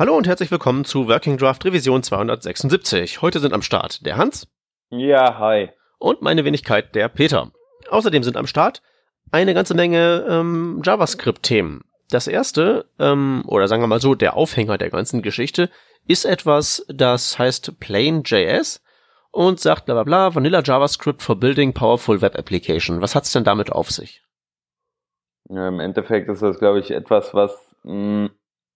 Hallo und herzlich willkommen zu Working Draft Revision 276. Heute sind am Start der Hans. Ja, hi. Und meine Wenigkeit, der Peter. Außerdem sind am Start eine ganze Menge ähm, JavaScript-Themen. Das erste, ähm, oder sagen wir mal so, der Aufhänger der ganzen Geschichte, ist etwas, das heißt Plain.js und sagt bla bla bla, Vanilla JavaScript for Building Powerful Web Application. Was hat's denn damit auf sich? Ja, Im Endeffekt ist das, glaube ich, etwas, was mh, mm,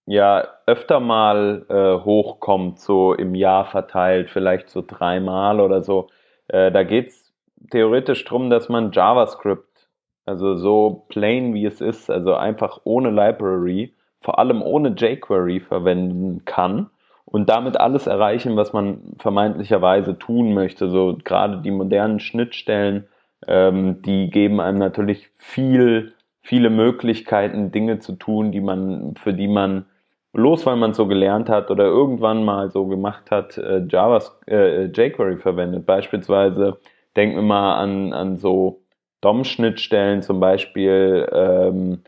ja öfter mal äh, hochkommt, so im Jahr verteilt, vielleicht so dreimal oder so. Äh, da geht's theoretisch drum, dass man JavaScript, also so plain wie es ist, also einfach ohne Library, vor allem ohne jQuery verwenden kann und damit alles erreichen, was man vermeintlicherweise tun möchte. So gerade die modernen Schnittstellen, ähm, die geben einem natürlich viel, viele Möglichkeiten, Dinge zu tun, die man, für die man bloß weil man so gelernt hat oder irgendwann mal so gemacht hat, äh, Java, äh, jQuery verwendet. Beispielsweise denken wir mal an, an so DOM-Schnittstellen zum Beispiel, ähm,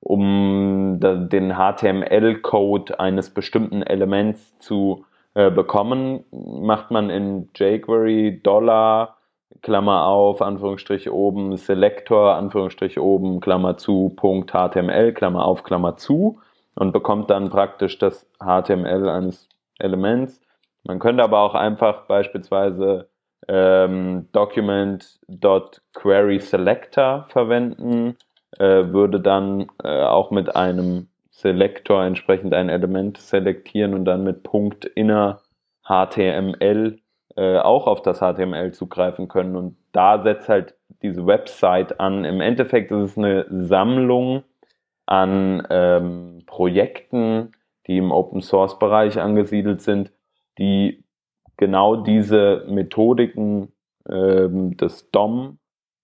um da, den HTML-Code eines bestimmten Elements zu äh, bekommen, macht man in jQuery Dollar, Klammer auf, Anführungsstrich oben, Selector, Anführungsstrich oben, Klammer zu, Punkt HTML, Klammer auf, Klammer zu und bekommt dann praktisch das HTML eines Elements. Man könnte aber auch einfach beispielsweise ähm, document.querySelector verwenden, äh, würde dann äh, auch mit einem Selector entsprechend ein Element selektieren und dann mit Punkt inner HTML äh, auch auf das HTML zugreifen können. Und da setzt halt diese Website an. Im Endeffekt ist es eine Sammlung an ähm, Projekten, die im Open Source Bereich angesiedelt sind, die genau diese Methodiken ähm, des DOM,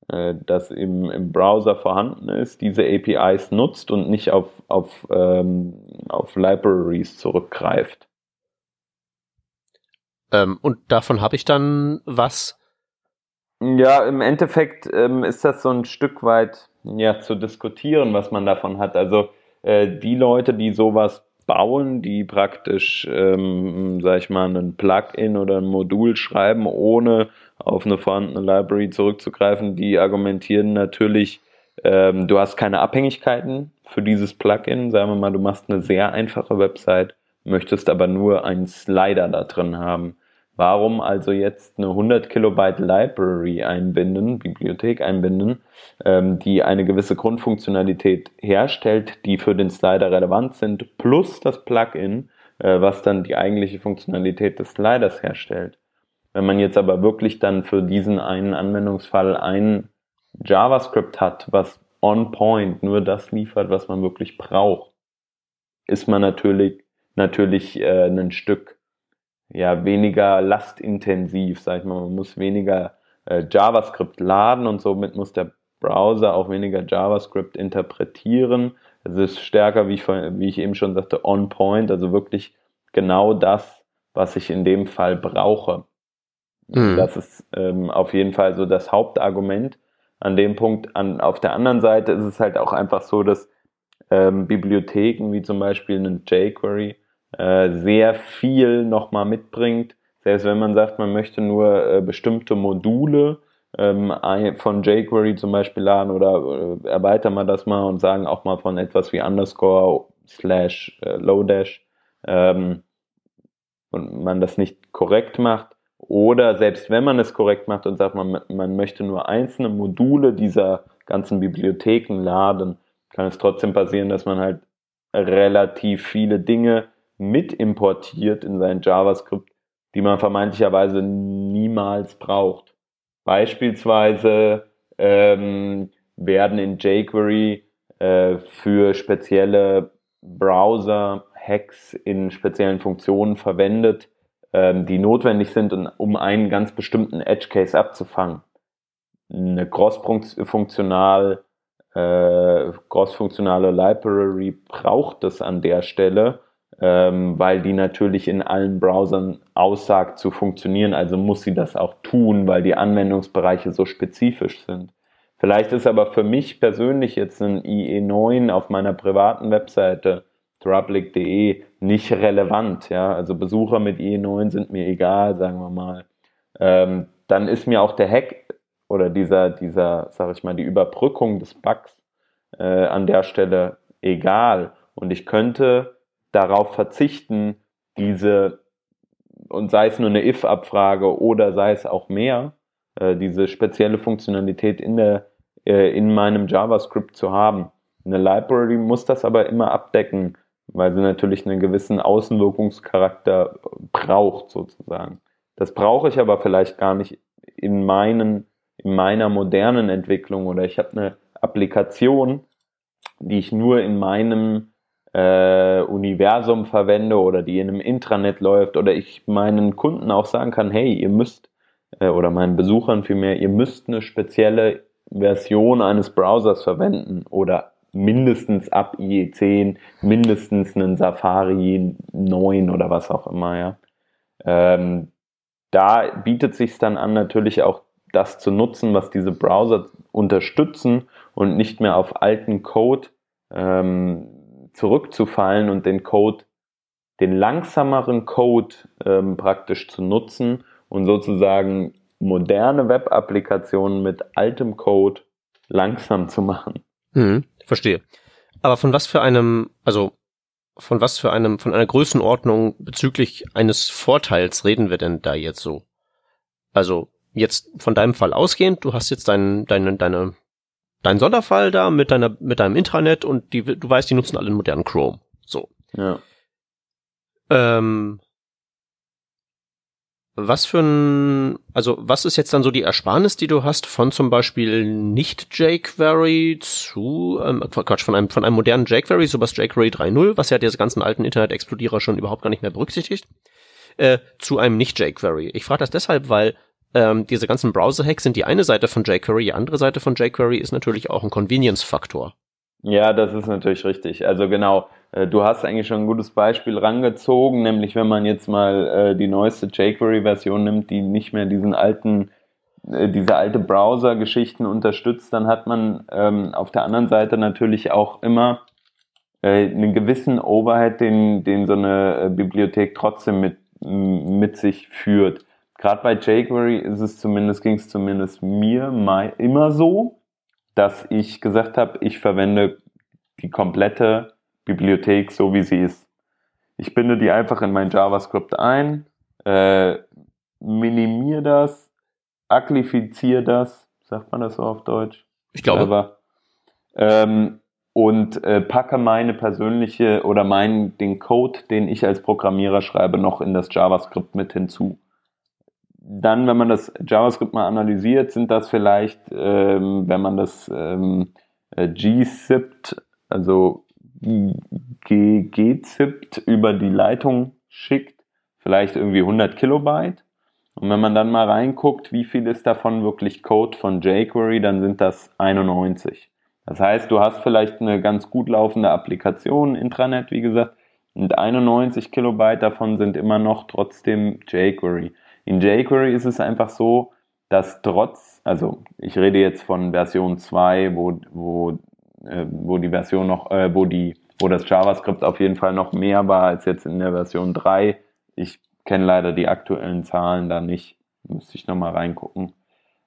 äh, das im, im Browser vorhanden ist, diese APIs nutzt und nicht auf, auf, ähm, auf Libraries zurückgreift. Ähm, und davon habe ich dann was? Ja, im Endeffekt ähm, ist das so ein Stück weit ja, zu diskutieren, was man davon hat. Also äh, die Leute, die sowas bauen, die praktisch, ähm, sag ich mal, ein Plugin oder ein Modul schreiben, ohne auf eine vorhandene Library zurückzugreifen, die argumentieren natürlich, ähm, du hast keine Abhängigkeiten für dieses Plugin. Sagen wir mal, du machst eine sehr einfache Website, möchtest aber nur einen Slider da drin haben. Warum also jetzt eine 100 Kilobyte Library einbinden, Bibliothek einbinden, ähm, die eine gewisse Grundfunktionalität herstellt, die für den Slider relevant sind, plus das Plugin, äh, was dann die eigentliche Funktionalität des Sliders herstellt. Wenn man jetzt aber wirklich dann für diesen einen Anwendungsfall ein JavaScript hat, was on point nur das liefert, was man wirklich braucht, ist man natürlich, natürlich äh, ein Stück ja weniger lastintensiv, sag ich mal. Man muss weniger äh, JavaScript laden und somit muss der Browser auch weniger JavaScript interpretieren. Es ist stärker, wie ich, wie ich eben schon sagte, on point, also wirklich genau das, was ich in dem Fall brauche. Mhm. Das ist ähm, auf jeden Fall so das Hauptargument an dem Punkt. An, auf der anderen Seite ist es halt auch einfach so, dass ähm, Bibliotheken wie zum Beispiel einen jQuery äh, sehr viel nochmal mitbringt. Selbst wenn man sagt, man möchte nur äh, bestimmte Module ähm, von jQuery zum Beispiel laden oder äh, erweitern wir das mal und sagen auch mal von etwas wie underscore slash äh, Lodash ähm, und man das nicht korrekt macht. Oder selbst wenn man es korrekt macht und sagt, man, man möchte nur einzelne Module dieser ganzen Bibliotheken laden, kann es trotzdem passieren, dass man halt relativ viele Dinge mit importiert in sein JavaScript, die man vermeintlicherweise niemals braucht. Beispielsweise ähm, werden in jQuery äh, für spezielle Browser-Hacks in speziellen Funktionen verwendet, ähm, die notwendig sind, um einen ganz bestimmten Edge-Case abzufangen. Eine cross-funktional, äh, cross-funktionale Library braucht es an der Stelle, ähm, weil die natürlich in allen Browsern aussagt zu funktionieren. Also muss sie das auch tun, weil die Anwendungsbereiche so spezifisch sind. Vielleicht ist aber für mich persönlich jetzt ein IE9 auf meiner privaten Webseite Troublic.de nicht relevant. Ja? Also Besucher mit IE9 sind mir egal, sagen wir mal. Ähm, dann ist mir auch der Hack oder dieser, dieser, sag ich mal, die Überbrückung des Bugs äh, an der Stelle egal. Und ich könnte darauf verzichten, diese, und sei es nur eine if-Abfrage oder sei es auch mehr, äh, diese spezielle Funktionalität in, der, äh, in meinem JavaScript zu haben. Eine Library muss das aber immer abdecken, weil sie natürlich einen gewissen Außenwirkungscharakter braucht, sozusagen. Das brauche ich aber vielleicht gar nicht in, meinen, in meiner modernen Entwicklung oder ich habe eine Applikation, die ich nur in meinem äh, Universum verwende oder die in einem Intranet läuft oder ich meinen Kunden auch sagen kann, hey, ihr müsst äh, oder meinen Besuchern vielmehr, ihr müsst eine spezielle Version eines Browsers verwenden oder mindestens ab IE10, mindestens einen Safari 9 oder was auch immer, ja. Ähm, da bietet sich dann an, natürlich auch das zu nutzen, was diese Browser unterstützen und nicht mehr auf alten Code ähm, zurückzufallen und den Code, den langsameren Code ähm, praktisch zu nutzen und sozusagen moderne Web-Applikationen mit altem Code langsam zu machen. Hm, verstehe. Aber von was für einem, also von was für einem, von einer Größenordnung bezüglich eines Vorteils reden wir denn da jetzt so? Also jetzt von deinem Fall ausgehend, du hast jetzt dein, deine, deine, dein Sonderfall da mit deiner, mit deinem Intranet und die, du weißt, die nutzen alle einen modernen Chrome. So. Ja. Ähm, was für ein, also was ist jetzt dann so die Ersparnis, die du hast von zum Beispiel nicht jQuery zu, ähm, Quatsch, von einem, von einem modernen jQuery, sowas jQuery 3.0, was ja diese ganzen alten Internet-Explodierer schon überhaupt gar nicht mehr berücksichtigt, äh, zu einem nicht jQuery. Ich frage das deshalb, weil ähm, diese ganzen Browser-Hacks sind die eine Seite von jQuery, die andere Seite von jQuery ist natürlich auch ein Convenience-Faktor. Ja, das ist natürlich richtig. Also genau, äh, du hast eigentlich schon ein gutes Beispiel rangezogen, nämlich wenn man jetzt mal äh, die neueste jQuery-Version nimmt, die nicht mehr diesen alten, äh, diese alte Browser-Geschichten unterstützt, dann hat man ähm, auf der anderen Seite natürlich auch immer äh, einen gewissen Overhead, den, den so eine äh, Bibliothek trotzdem mit, mit sich führt. Gerade bei jQuery ist es zumindest, ging es zumindest mir mal immer so, dass ich gesagt habe, ich verwende die komplette Bibliothek so, wie sie ist. Ich binde die einfach in mein JavaScript ein, äh, minimiere das, aglifiziere das, sagt man das so auf Deutsch? Ich glaube. Aber, ähm, und äh, packe meine persönliche oder meinen den Code, den ich als Programmierer schreibe, noch in das JavaScript mit hinzu. Dann, wenn man das JavaScript mal analysiert, sind das vielleicht, ähm, wenn man das ähm, äh, gzipt, also gezippt über die Leitung schickt, vielleicht irgendwie 100 Kilobyte. Und wenn man dann mal reinguckt, wie viel ist davon wirklich Code von jQuery, dann sind das 91. Das heißt, du hast vielleicht eine ganz gut laufende Applikation, Intranet, wie gesagt, und 91 Kilobyte davon sind immer noch trotzdem jQuery. In jQuery ist es einfach so, dass trotz, also ich rede jetzt von Version 2, wo, wo äh, wo die Version noch, äh, wo die, wo das JavaScript auf jeden Fall noch mehr war als jetzt in der Version 3. Ich kenne leider die aktuellen Zahlen da nicht. Müsste ich nochmal reingucken.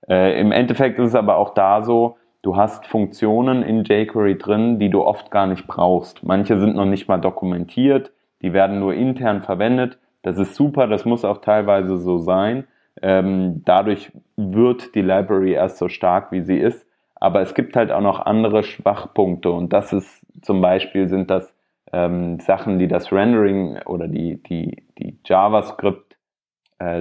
Äh, Im Endeffekt ist es aber auch da so, du hast Funktionen in jQuery drin, die du oft gar nicht brauchst. Manche sind noch nicht mal dokumentiert, die werden nur intern verwendet. Das ist super, das muss auch teilweise so sein. Ähm, dadurch wird die Library erst so stark, wie sie ist. Aber es gibt halt auch noch andere Schwachpunkte und das ist zum Beispiel sind das ähm, Sachen, die das Rendering oder die, die, die JavaScript äh,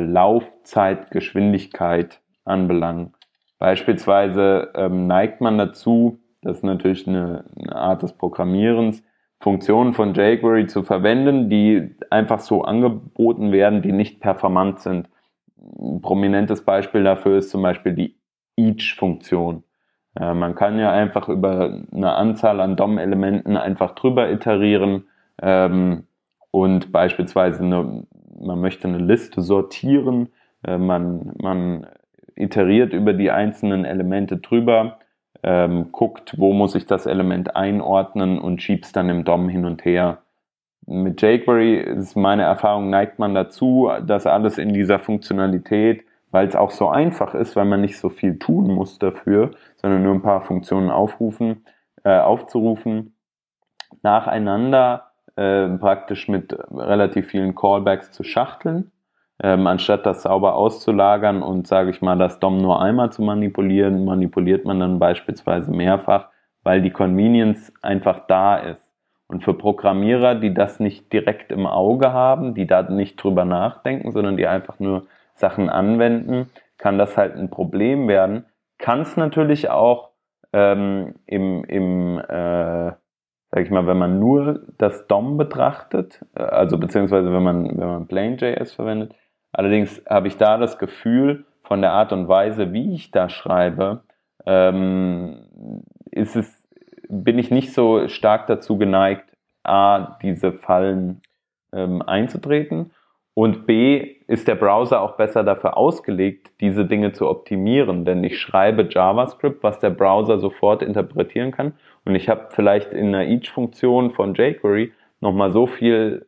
anbelangen. Beispielsweise ähm, neigt man dazu, das ist natürlich eine, eine Art des Programmierens, Funktionen von jQuery zu verwenden, die einfach so angeboten werden, die nicht performant sind. Ein prominentes Beispiel dafür ist zum Beispiel die Each-Funktion. Äh, man kann ja einfach über eine Anzahl an DOM-Elementen einfach drüber iterieren ähm, und beispielsweise eine, man möchte eine Liste sortieren, äh, man, man iteriert über die einzelnen Elemente drüber, ähm, guckt, wo muss ich das Element einordnen und schiebt es dann im DOM hin und her. mit jQuery ist meine Erfahrung, neigt man dazu, dass alles in dieser Funktionalität, weil es auch so einfach ist, weil man nicht so viel tun muss dafür, sondern nur ein paar Funktionen aufrufen, äh, aufzurufen, nacheinander äh, praktisch mit relativ vielen Callbacks zu schachteln, ähm, anstatt das sauber auszulagern und, sage ich mal, das DOM nur einmal zu manipulieren, manipuliert man dann beispielsweise mehrfach, weil die Convenience einfach da ist. Und für Programmierer, die das nicht direkt im Auge haben, die da nicht drüber nachdenken, sondern die einfach nur Sachen anwenden, kann das halt ein Problem werden. Kann es natürlich auch ähm, im, im äh, sag ich mal, wenn man nur das DOM betrachtet, äh, also beziehungsweise wenn man, wenn man Plain.js verwendet. Allerdings habe ich da das Gefühl, von der Art und Weise, wie ich da schreibe, ähm, ist es, bin ich nicht so stark dazu geneigt, A, diese Fallen ähm, einzutreten und B, ist der Browser auch besser dafür ausgelegt, diese Dinge zu optimieren, denn ich schreibe JavaScript, was der Browser sofort interpretieren kann. Und ich habe vielleicht in einer Each-Funktion von jQuery nochmal so viel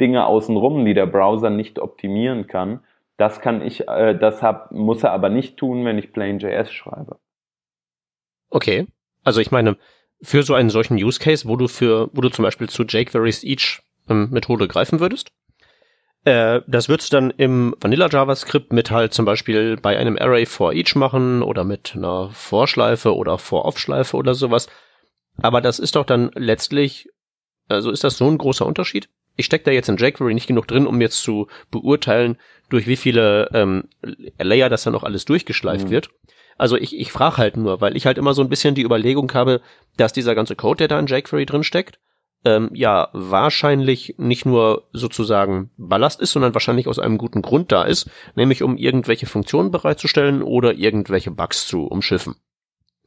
Dinge außenrum, die der Browser nicht optimieren kann. Das kann ich, äh, das hab, muss er aber nicht tun, wenn ich Plain.js schreibe. Okay. Also ich meine, für so einen solchen Use Case, wo du für, wo du zum Beispiel zu jQuery's Each ähm, Methode greifen würdest, äh, das würdest du dann im Vanilla JavaScript mit halt zum Beispiel bei einem Array for each machen oder mit einer Vorschleife oder For-Off-Schleife oder sowas. Aber das ist doch dann letztlich, also ist das so ein großer Unterschied? Ich stecke da jetzt in jQuery nicht genug drin, um jetzt zu beurteilen, durch wie viele ähm, Layer das dann auch alles durchgeschleift mhm. wird. Also ich, ich frage halt nur, weil ich halt immer so ein bisschen die Überlegung habe, dass dieser ganze Code, der da in jQuery drin steckt, ähm, ja wahrscheinlich nicht nur sozusagen Ballast ist, sondern wahrscheinlich aus einem guten Grund da ist, nämlich um irgendwelche Funktionen bereitzustellen oder irgendwelche Bugs zu umschiffen.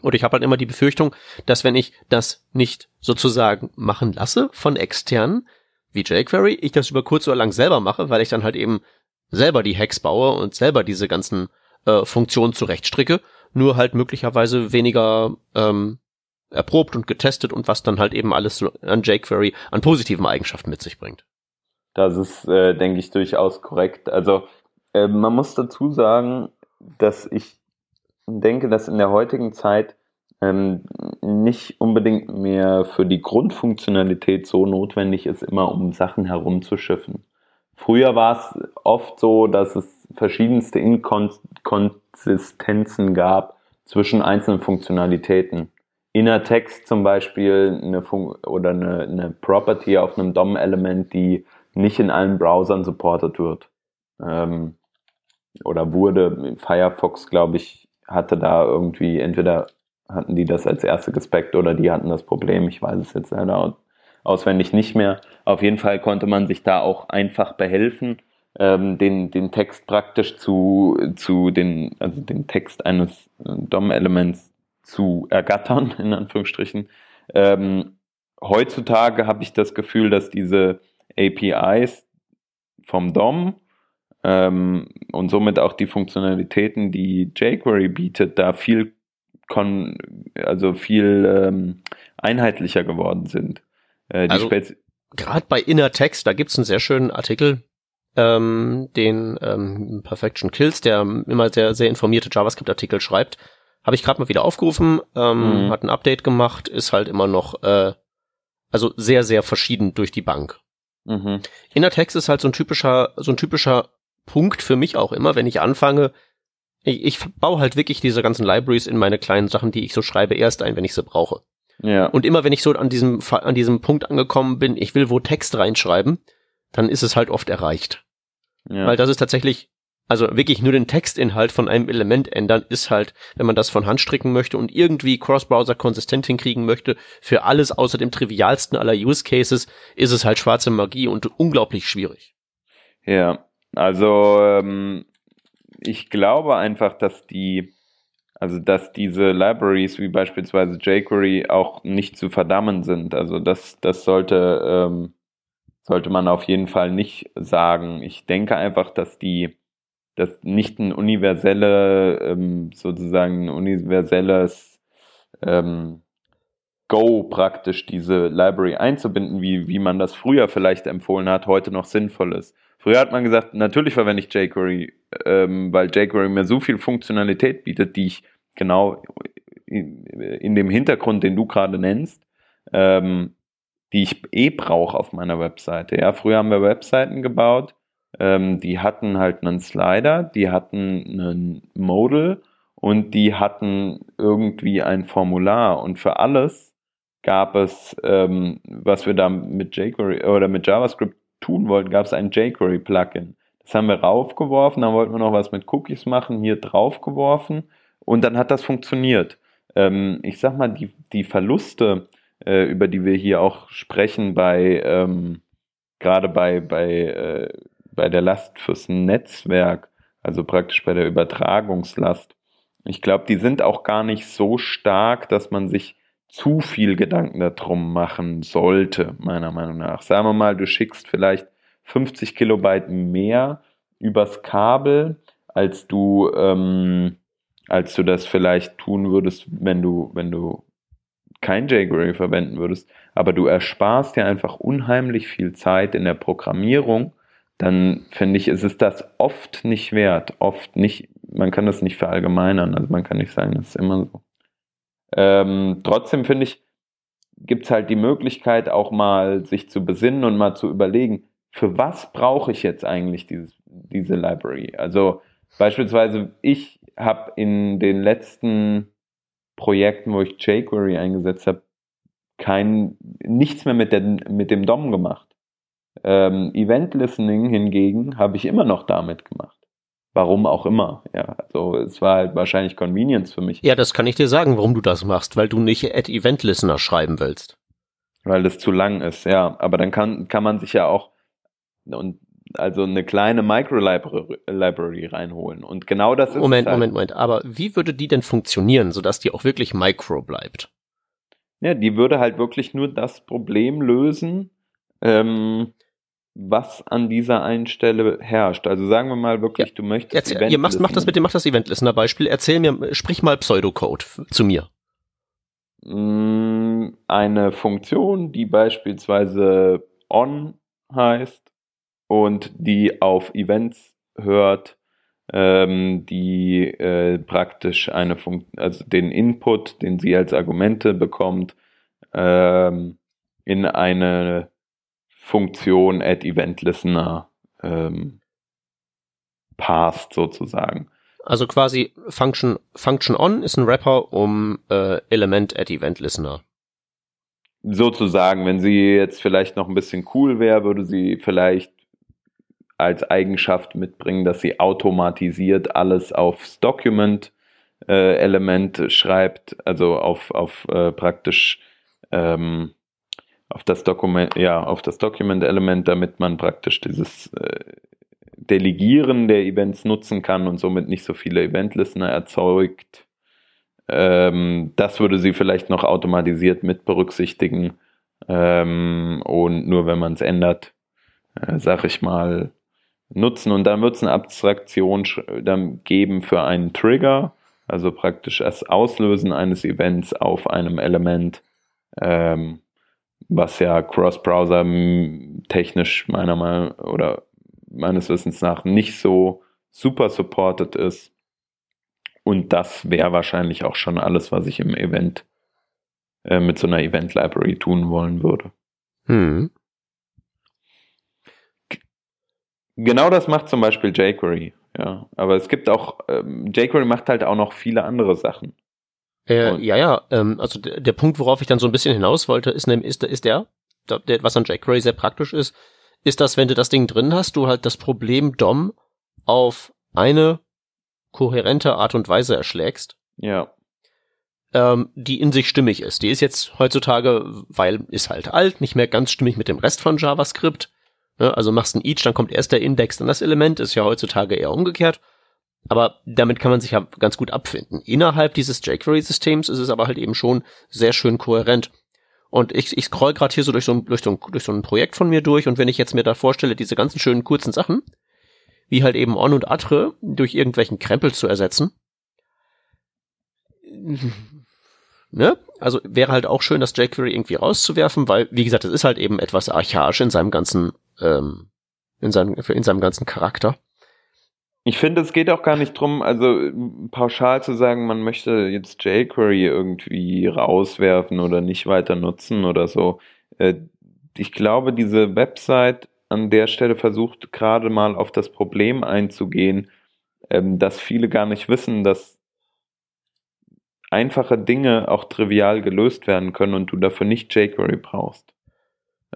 Und ich habe halt immer die Befürchtung, dass wenn ich das nicht sozusagen machen lasse von externen, wie jQuery, ich das über kurz oder lang selber mache, weil ich dann halt eben selber die Hacks baue und selber diese ganzen äh, Funktionen zurechtstricke, nur halt möglicherweise weniger ähm, erprobt und getestet und was dann halt eben alles an jQuery an positiven Eigenschaften mit sich bringt. Das ist, äh, denke ich, durchaus korrekt. Also äh, man muss dazu sagen, dass ich denke, dass in der heutigen Zeit ähm, nicht unbedingt mehr für die Grundfunktionalität so notwendig ist, immer um Sachen herumzuschiffen. Früher war es oft so, dass es verschiedenste Inkonsistenzen gab zwischen einzelnen Funktionalitäten. Inner Text zum Beispiel eine Fun oder eine, eine Property auf einem DOM-Element, die nicht in allen Browsern supported wird. Ähm, oder wurde. Firefox, glaube ich, hatte da irgendwie, entweder hatten die das als erste gespeckt oder die hatten das Problem. Ich weiß es jetzt leider auswendig nicht mehr. Auf jeden Fall konnte man sich da auch einfach behelfen, ähm, den, den Text praktisch zu, zu den, also den Text eines DOM-Elements zu ergattern, in Anführungsstrichen. Ähm, heutzutage habe ich das Gefühl, dass diese APIs vom DOM ähm, und somit auch die Funktionalitäten, die jQuery bietet, da viel kon also viel ähm, einheitlicher geworden sind. Äh, also, gerade bei Inner Text, da gibt's einen sehr schönen Artikel, ähm, den ähm, Perfection Kills, der immer sehr, sehr informierte JavaScript-Artikel schreibt. Habe ich gerade mal wieder aufgerufen, ähm, mhm. hat ein Update gemacht, ist halt immer noch, äh, also sehr, sehr verschieden durch die Bank. Mhm. Inner Text ist halt so ein typischer, so ein typischer Punkt für mich auch immer, wenn ich anfange, ich, ich baue halt wirklich diese ganzen Libraries in meine kleinen Sachen, die ich so schreibe, erst ein, wenn ich sie brauche. Ja. Und immer wenn ich so an diesem, an diesem Punkt angekommen bin, ich will wo Text reinschreiben, dann ist es halt oft erreicht. Ja. Weil das ist tatsächlich, also wirklich nur den Textinhalt von einem Element ändern, ist halt, wenn man das von Hand stricken möchte und irgendwie Cross-Browser konsistent hinkriegen möchte, für alles außer dem trivialsten aller Use Cases, ist es halt schwarze Magie und unglaublich schwierig. Ja, also ähm, ich glaube einfach, dass die, also dass diese Libraries wie beispielsweise jQuery auch nicht zu verdammen sind. Also das, das sollte, ähm, sollte man auf jeden Fall nicht sagen. Ich denke einfach, dass die, dass nicht ein universelle, ähm, sozusagen ein universelles ähm, Go praktisch diese Library einzubinden, wie, wie man das früher vielleicht empfohlen hat, heute noch sinnvoll ist. Früher hat man gesagt, natürlich verwende ich jQuery, ähm, weil jQuery mir so viel Funktionalität bietet, die ich genau in, in dem Hintergrund, den du gerade nennst, ähm, die ich eh brauche auf meiner Webseite. Ja, früher haben wir Webseiten gebaut, ähm, die hatten halt einen Slider, die hatten einen Modal und die hatten irgendwie ein Formular und für alles gab es, ähm, was wir da mit jQuery oder mit JavaScript tun wollten, gab es ein jQuery-Plugin. Das haben wir raufgeworfen, dann wollten wir noch was mit Cookies machen, hier draufgeworfen und dann hat das funktioniert. Ähm, ich sag mal, die, die Verluste, äh, über die wir hier auch sprechen, bei ähm, gerade bei, bei, äh, bei der Last fürs Netzwerk, also praktisch bei der Übertragungslast, ich glaube, die sind auch gar nicht so stark, dass man sich zu viel Gedanken darum machen sollte, meiner Meinung nach. Sagen wir mal, du schickst vielleicht 50 Kilobyte mehr übers Kabel, als du, ähm, als du das vielleicht tun würdest, wenn du, wenn du kein jQuery verwenden würdest, aber du ersparst dir einfach unheimlich viel Zeit in der Programmierung, dann finde ich, ist es das oft nicht wert. Oft nicht, man kann das nicht verallgemeinern, also man kann nicht sagen, das ist immer so. Ähm, trotzdem finde ich, gibt es halt die Möglichkeit, auch mal sich zu besinnen und mal zu überlegen, für was brauche ich jetzt eigentlich dieses, diese Library? Also beispielsweise, ich habe in den letzten Projekten, wo ich jQuery eingesetzt habe, kein, nichts mehr mit, der, mit dem DOM gemacht. Ähm, Event Listening hingegen habe ich immer noch damit gemacht. Warum auch immer. Ja, also es war halt wahrscheinlich Convenience für mich. Ja, das kann ich dir sagen, warum du das machst, weil du nicht at Event Listener schreiben willst. Weil das zu lang ist, ja. Aber dann kann, kann man sich ja auch und also eine kleine Micro-Library reinholen. Und genau das ist. Moment, halt. Moment, Moment. Aber wie würde die denn funktionieren, sodass die auch wirklich Micro bleibt? Ja, die würde halt wirklich nur das Problem lösen, ähm, was an dieser einen Stelle herrscht. Also sagen wir mal wirklich, ja. du möchtest. Erzähl, ihr macht, macht das mit dem, macht das Event Listener Beispiel. Erzähl mir, sprich mal Pseudocode zu mir. Mm, eine Funktion, die beispielsweise on heißt und die auf Events hört, ähm, die äh, praktisch eine Funktion, also den Input, den sie als Argumente bekommt, ähm, in eine Funktion at Event Listener ähm, passt sozusagen. Also quasi Function, Function on ist ein Wrapper um äh, Element at Event Listener. Sozusagen, wenn sie jetzt vielleicht noch ein bisschen cool wäre, würde sie vielleicht als Eigenschaft mitbringen, dass sie automatisiert alles aufs Document äh, Element schreibt, also auf, auf äh, praktisch ähm, auf das Dokument, ja, auf das Document-Element, damit man praktisch dieses äh, Delegieren der Events nutzen kann und somit nicht so viele Event-Listener erzeugt. Ähm, das würde sie vielleicht noch automatisiert mit berücksichtigen. Ähm, und nur wenn man es ändert, äh, sag ich mal, nutzen. Und dann wird es eine Abstraktion dann geben für einen Trigger, also praktisch das Auslösen eines Events auf einem Element. Ähm, was ja Cross-Browser technisch meiner Meinung oder meines Wissens nach nicht so super supported ist. Und das wäre wahrscheinlich auch schon alles, was ich im Event äh, mit so einer Event Library tun wollen würde. Hm. Genau das macht zum Beispiel jQuery. Ja, aber es gibt auch, ähm, jQuery macht halt auch noch viele andere Sachen. Äh, ja, ja, ähm, also der, Punkt, worauf ich dann so ein bisschen hinaus wollte, ist, ist, ist der, der, was an jQuery sehr praktisch ist, ist, dass wenn du das Ding drin hast, du halt das Problem DOM auf eine kohärente Art und Weise erschlägst. Ja. Ähm, die in sich stimmig ist. Die ist jetzt heutzutage, weil ist halt alt, nicht mehr ganz stimmig mit dem Rest von JavaScript. Ne? Also machst ein each, dann kommt erst der Index, dann das Element, ist ja heutzutage eher umgekehrt. Aber damit kann man sich ja ganz gut abfinden. Innerhalb dieses jQuery-Systems ist es aber halt eben schon sehr schön kohärent. Und ich, ich scroll gerade hier so durch so, ein, durch, so ein, durch so ein Projekt von mir durch und wenn ich jetzt mir da vorstelle, diese ganzen schönen kurzen Sachen, wie halt eben on und atre, durch irgendwelchen Krempel zu ersetzen, Ne? Also wäre halt auch schön, das jQuery irgendwie rauszuwerfen, weil, wie gesagt, es ist halt eben etwas archaisch in seinem ganzen, ähm, in seinem, in seinem ganzen Charakter. Ich finde, es geht auch gar nicht drum, also pauschal zu sagen, man möchte jetzt jQuery irgendwie rauswerfen oder nicht weiter nutzen oder so. Äh, ich glaube, diese Website an der Stelle versucht gerade mal auf das Problem einzugehen, ähm, dass viele gar nicht wissen, dass einfache Dinge auch trivial gelöst werden können und du dafür nicht jQuery brauchst.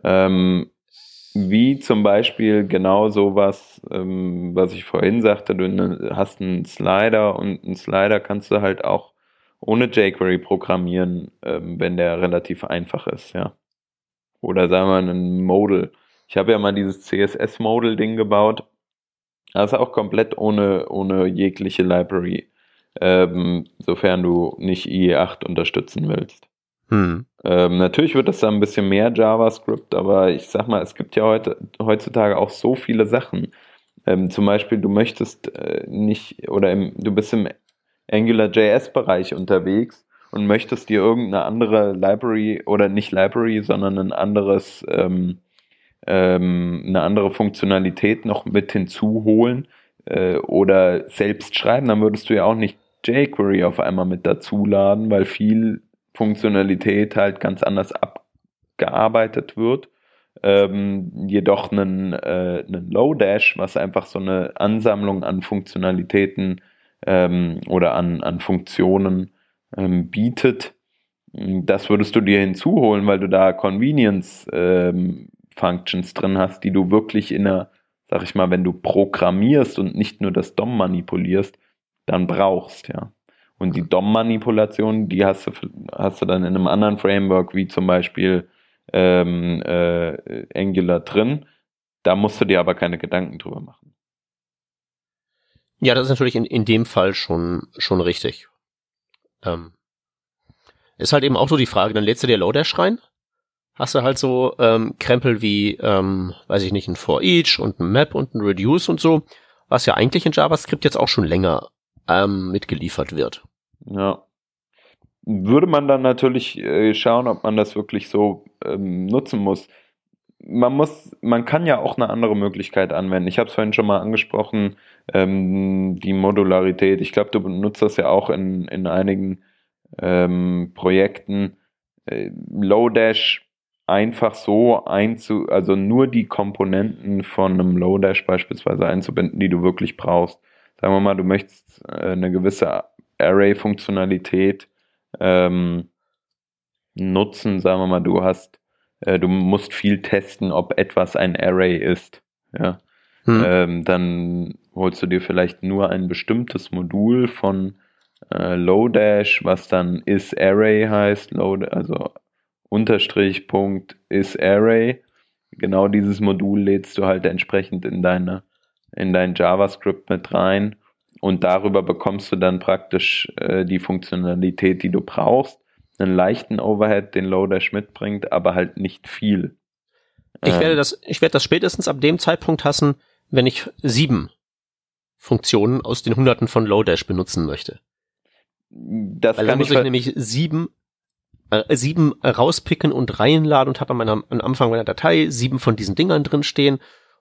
Ähm, wie zum Beispiel genau sowas, ähm, was ich vorhin sagte, du ne, hast einen Slider und einen Slider kannst du halt auch ohne jQuery programmieren, ähm, wenn der relativ einfach ist, ja. Oder sagen wir einen Modal. Ich habe ja mal dieses CSS-Modal-Ding gebaut. Das ist auch komplett ohne, ohne jegliche Library ähm, sofern du nicht IE8 unterstützen willst. Hm. Ähm, natürlich wird das dann ein bisschen mehr JavaScript, aber ich sag mal, es gibt ja heute, heutzutage auch so viele Sachen. Ähm, zum Beispiel, du möchtest äh, nicht, oder im, du bist im AngularJS-Bereich unterwegs und möchtest dir irgendeine andere Library oder nicht Library, sondern ein anderes, ähm, ähm, eine andere Funktionalität noch mit hinzuholen äh, oder selbst schreiben, dann würdest du ja auch nicht jQuery auf einmal mit dazuladen, weil viel Funktionalität halt ganz anders abgearbeitet wird. Ähm, jedoch einen, äh, einen Lodash, was einfach so eine Ansammlung an Funktionalitäten ähm, oder an, an Funktionen ähm, bietet, das würdest du dir hinzuholen, weil du da Convenience ähm, Functions drin hast, die du wirklich in einer, sag ich mal, wenn du programmierst und nicht nur das DOM manipulierst, dann brauchst, ja. Und die DOM-Manipulation, die hast du, hast du dann in einem anderen Framework, wie zum Beispiel ähm, äh, Angular drin. Da musst du dir aber keine Gedanken drüber machen. Ja, das ist natürlich in, in dem Fall schon, schon richtig. Ähm, ist halt eben auch so die Frage, dann lädst du dir Lodash rein, hast du halt so ähm, Krempel wie, ähm, weiß ich nicht, ein For Each und ein Map und ein Reduce und so, was ja eigentlich in JavaScript jetzt auch schon länger ähm, mitgeliefert wird. Ja. Würde man dann natürlich äh, schauen, ob man das wirklich so ähm, nutzen muss. Man muss, man kann ja auch eine andere Möglichkeit anwenden. Ich habe es vorhin schon mal angesprochen, ähm, die Modularität. Ich glaube, du benutzt das ja auch in, in einigen ähm, Projekten. Äh, Lodash einfach so einzu, also nur die Komponenten von einem Lodash beispielsweise einzubinden, die du wirklich brauchst sagen wir mal, du möchtest äh, eine gewisse Array-Funktionalität ähm, nutzen, sagen wir mal, du hast, äh, du musst viel testen, ob etwas ein Array ist, ja. Hm. Ähm, dann holst du dir vielleicht nur ein bestimmtes Modul von äh, Lodash, was dann isArray heißt, Load, also Unterstrich Punkt isArray. Genau dieses Modul lädst du halt entsprechend in deine in dein JavaScript mit rein und darüber bekommst du dann praktisch äh, die Funktionalität, die du brauchst. Einen leichten Overhead, den Lodash mitbringt, aber halt nicht viel. Ich werde ähm. das, ich werde das spätestens ab dem Zeitpunkt hassen, wenn ich sieben Funktionen aus den Hunderten von Lodash benutzen möchte. Das Weil kann muss ich, ich nämlich sieben äh, sieben rauspicken und reinladen und habe an meinem, am Anfang meiner Datei sieben von diesen Dingern drin stehen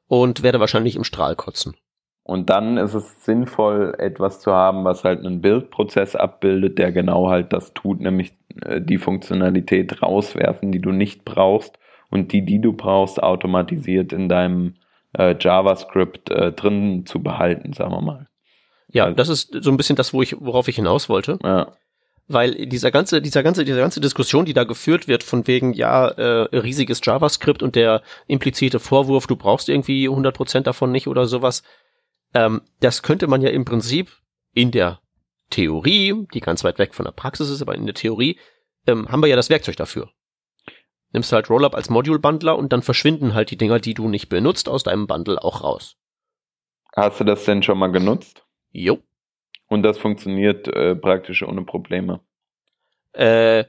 und werde wahrscheinlich im Strahl kotzen. Und dann ist es sinnvoll, etwas zu haben, was halt einen Bildprozess abbildet, der genau halt das tut, nämlich äh, die Funktionalität rauswerfen, die du nicht brauchst und die, die du brauchst, automatisiert in deinem äh, JavaScript äh, drin zu behalten, sagen wir mal. Ja, also, das ist so ein bisschen das, wo ich, worauf ich hinaus wollte. Ja weil dieser ganze, dieser ganze, diese ganze Diskussion, die da geführt wird, von wegen, ja, äh, riesiges JavaScript und der implizite Vorwurf, du brauchst irgendwie 100% davon nicht oder sowas, ähm, das könnte man ja im Prinzip in der Theorie, die ganz weit weg von der Praxis ist, aber in der Theorie, ähm, haben wir ja das Werkzeug dafür. Nimmst halt Rollup als Module-Bundler und dann verschwinden halt die Dinger, die du nicht benutzt, aus deinem Bundle auch raus. Hast du das denn schon mal genutzt? Jo. Und das funktioniert äh, praktisch ohne Probleme. Äh,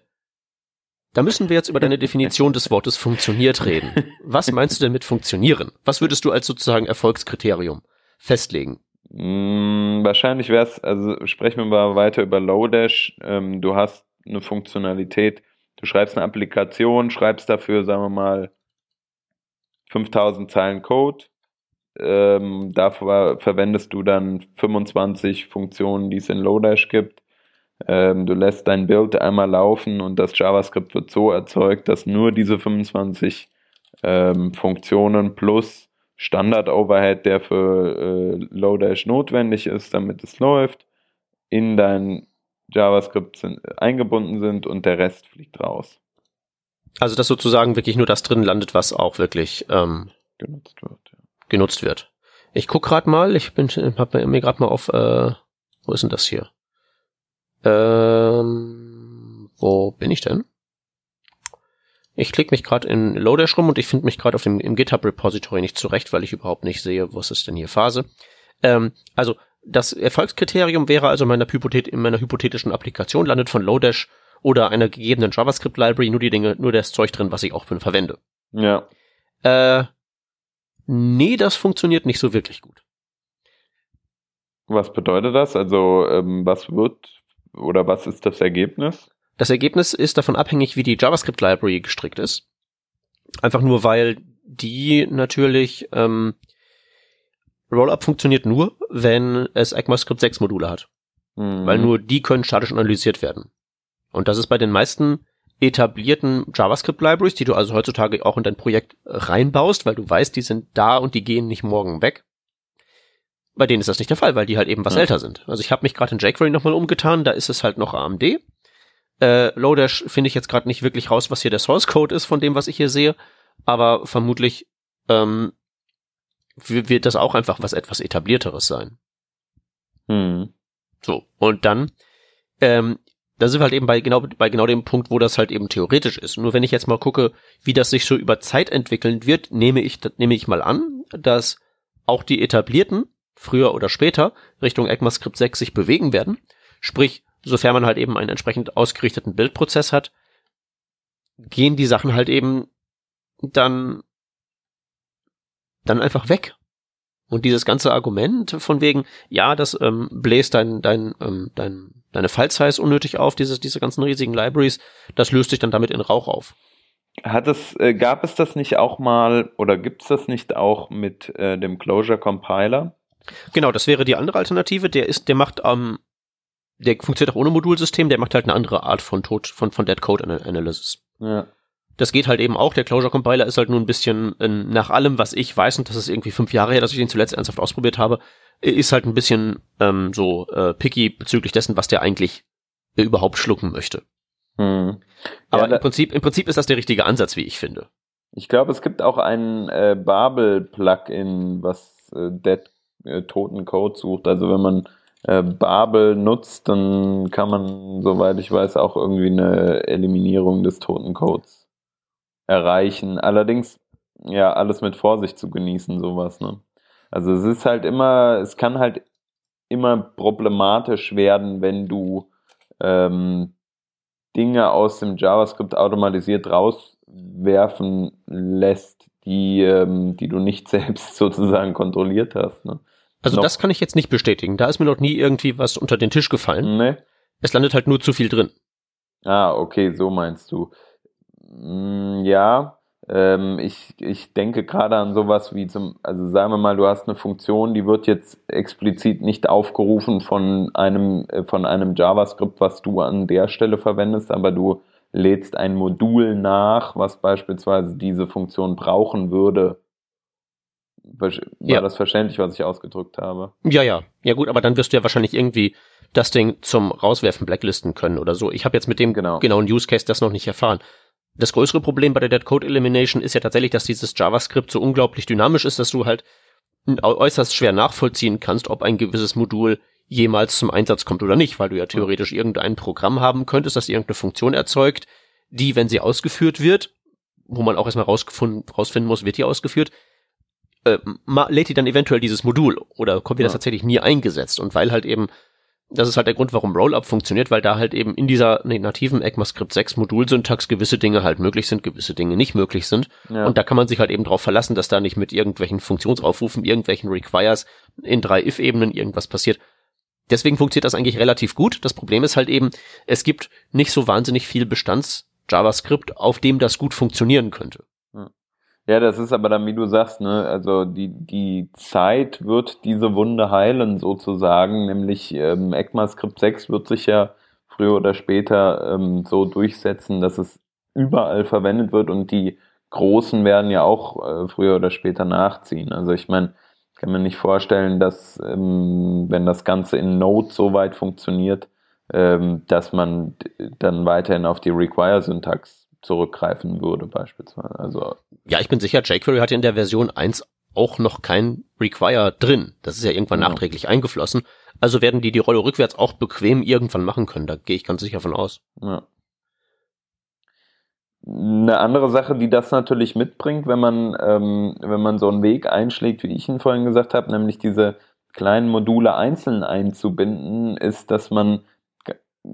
da müssen wir jetzt über deine Definition des Wortes funktioniert reden. Was meinst du denn mit funktionieren? Was würdest du als sozusagen Erfolgskriterium festlegen? Mm, wahrscheinlich wäre es, also sprechen wir mal weiter über Lodash. Ähm, du hast eine Funktionalität. Du schreibst eine Applikation, schreibst dafür, sagen wir mal, 5000 Zeilen Code. Ähm, dafür verwendest du dann 25 Funktionen, die es in Lodash gibt. Ähm, du lässt dein Build einmal laufen und das JavaScript wird so erzeugt, dass nur diese 25 ähm, Funktionen plus Standard-Overhead, der für äh, Lodash notwendig ist, damit es läuft, in dein JavaScript sind, eingebunden sind und der Rest fliegt raus. Also dass sozusagen wirklich nur das drin landet, was auch wirklich ähm, genutzt wird. Genutzt wird. Ich guck gerade mal, ich bin hab mir gerade mal auf, äh, wo ist denn das hier? Ähm, wo bin ich denn? Ich klicke mich gerade in Lodash rum und ich finde mich gerade auf dem im GitHub Repository nicht zurecht, weil ich überhaupt nicht sehe, was ist denn hier Phase. Ähm, also das Erfolgskriterium wäre also in meiner, Hypothet in meiner hypothetischen Applikation landet von Lodash oder einer gegebenen JavaScript Library nur die Dinge, nur das Zeug drin, was ich auch verwende. Ja. Äh, nee, das funktioniert nicht so wirklich gut. Was bedeutet das? Also ähm, was wird oder was ist das Ergebnis? Das Ergebnis ist davon abhängig, wie die JavaScript Library gestrickt ist. Einfach nur, weil die natürlich ähm, Rollup funktioniert nur, wenn es ECMAScript 6 Module hat. Mhm. Weil nur die können statisch analysiert werden. Und das ist bei den meisten etablierten JavaScript Libraries, die du also heutzutage auch in dein Projekt reinbaust, weil du weißt, die sind da und die gehen nicht morgen weg. Bei denen ist das nicht der Fall, weil die halt eben was ja. älter sind. Also ich habe mich gerade in jQuery nochmal umgetan, da ist es halt noch AMD. Äh, Lodash finde ich jetzt gerade nicht wirklich raus, was hier der Source Code ist von dem, was ich hier sehe, aber vermutlich ähm, wird das auch einfach was etwas etablierteres sein. Hm. So, und dann, ähm, da sind wir halt eben bei genau, bei genau dem Punkt, wo das halt eben theoretisch ist. Nur wenn ich jetzt mal gucke, wie das sich so über Zeit entwickeln wird, nehme ich, nehme ich mal an, dass auch die etablierten früher oder später Richtung ECMAScript 6 sich bewegen werden. Sprich, sofern man halt eben einen entsprechend ausgerichteten Bildprozess hat, gehen die Sachen halt eben dann dann einfach weg. Und dieses ganze Argument von wegen, ja, das ähm, bläst dein, dein, ähm, dein, deine File-Size unnötig auf, diese, diese ganzen riesigen Libraries, das löst sich dann damit in Rauch auf. Hat es, äh, gab es das nicht auch mal oder gibt es das nicht auch mit äh, dem Closure Compiler? Genau, das wäre die andere Alternative. Der ist, der macht, ähm, der funktioniert auch ohne Modulsystem, der macht halt eine andere Art von Tod, von, von Dead Code Analysis. Ja. Das geht halt eben auch. Der Closure Compiler ist halt nur ein bisschen äh, nach allem, was ich weiß, und das ist irgendwie fünf Jahre her, dass ich den zuletzt ernsthaft ausprobiert habe, ist halt ein bisschen ähm, so äh, picky bezüglich dessen, was der eigentlich äh, überhaupt schlucken möchte. Hm. Aber ja, im Prinzip, im Prinzip ist das der richtige Ansatz, wie ich finde. Ich glaube, es gibt auch ein äh, Babel-Plugin, was äh, Dead äh, toten Code sucht. Also wenn man äh, Babel nutzt, dann kann man, soweit ich weiß, auch irgendwie eine Eliminierung des toten Codes erreichen. Allerdings, ja, alles mit Vorsicht zu genießen, sowas, ne? Also es ist halt immer, es kann halt immer problematisch werden, wenn du ähm, Dinge aus dem JavaScript automatisiert rauswerfen lässt, die, ähm, die du nicht selbst sozusagen kontrolliert hast. Ne? Also noch. das kann ich jetzt nicht bestätigen. Da ist mir noch nie irgendwie was unter den Tisch gefallen. Nee. Es landet halt nur zu viel drin. Ah, okay, so meinst du. Mm, ja, ähm, ich, ich denke gerade an sowas wie zum, also sagen wir mal, du hast eine Funktion, die wird jetzt explizit nicht aufgerufen von einem, äh, von einem JavaScript, was du an der Stelle verwendest, aber du lädst ein Modul nach, was beispielsweise diese Funktion brauchen würde. War ja. das verständlich, was ich ausgedrückt habe? Ja, ja. Ja gut, aber dann wirst du ja wahrscheinlich irgendwie das Ding zum Rauswerfen blacklisten können oder so. Ich habe jetzt mit dem genau. genauen Use Case das noch nicht erfahren. Das größere Problem bei der Dead Code Elimination ist ja tatsächlich, dass dieses JavaScript so unglaublich dynamisch ist, dass du halt äußerst schwer nachvollziehen kannst, ob ein gewisses Modul jemals zum Einsatz kommt oder nicht, weil du ja theoretisch irgendein Programm haben könntest, das irgendeine Funktion erzeugt, die, wenn sie ausgeführt wird, wo man auch erstmal rausfinden muss, wird die ausgeführt, äh, lädt die dann eventuell dieses Modul oder kommt dir ja. das tatsächlich nie eingesetzt und weil halt eben das ist halt der Grund, warum Rollup funktioniert, weil da halt eben in dieser nee, nativen ECMAScript 6 Modulsyntax gewisse Dinge halt möglich sind, gewisse Dinge nicht möglich sind. Ja. Und da kann man sich halt eben darauf verlassen, dass da nicht mit irgendwelchen Funktionsaufrufen, irgendwelchen Requires in drei if-Ebenen irgendwas passiert. deswegen funktioniert das eigentlich relativ gut. Das Problem ist halt eben, es gibt nicht so wahnsinnig viel Bestands JavaScript, auf dem das gut funktionieren könnte. Ja, das ist aber dann, wie du sagst, ne, also die, die Zeit wird diese Wunde heilen sozusagen, nämlich ähm, ECMAScript 6 wird sich ja früher oder später ähm, so durchsetzen, dass es überall verwendet wird und die Großen werden ja auch äh, früher oder später nachziehen. Also ich meine, kann mir nicht vorstellen, dass ähm, wenn das Ganze in Node so weit funktioniert, ähm, dass man dann weiterhin auf die Require-Syntax zurückgreifen würde, beispielsweise. Also ja, ich bin sicher, jQuery hat in der Version 1 auch noch kein Require drin. Das ist ja irgendwann ja. nachträglich eingeflossen. Also werden die die Rolle rückwärts auch bequem irgendwann machen können. Da gehe ich ganz sicher von aus. Ja. Eine andere Sache, die das natürlich mitbringt, wenn man, ähm, wenn man so einen Weg einschlägt, wie ich ihn vorhin gesagt habe, nämlich diese kleinen Module einzeln einzubinden, ist, dass man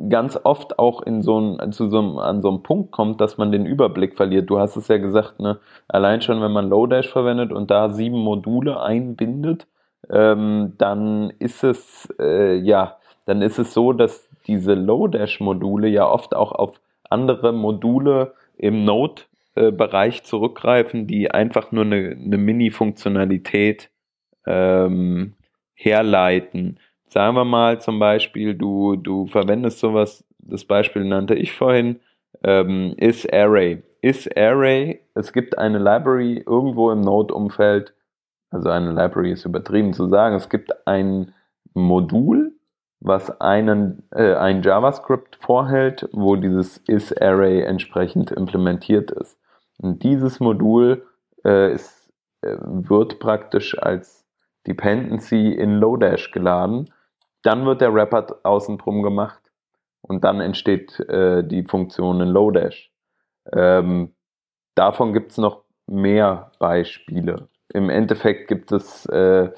ganz oft auch in so ein, zu so einem, an so einem Punkt kommt, dass man den Überblick verliert. Du hast es ja gesagt, ne? allein schon, wenn man Lodash verwendet und da sieben Module einbindet, ähm, dann ist es, äh, ja, dann ist es so, dass diese Lodash-Module ja oft auch auf andere Module im Node-Bereich äh, zurückgreifen, die einfach nur eine, eine Mini-Funktionalität ähm, herleiten sagen wir mal zum Beispiel, du, du verwendest sowas, das Beispiel nannte ich vorhin, ähm, isArray. IsArray, es gibt eine Library irgendwo im Node-Umfeld, also eine Library ist übertrieben zu sagen, es gibt ein Modul, was einen, äh, ein JavaScript vorhält, wo dieses isArray entsprechend implementiert ist. Und dieses Modul äh, ist, äh, wird praktisch als Dependency in Lodash geladen dann wird der Wrapper außen drum gemacht und dann entsteht äh, die Funktion in Lodash. Ähm, davon gibt es noch mehr Beispiele. Im Endeffekt gibt es, äh,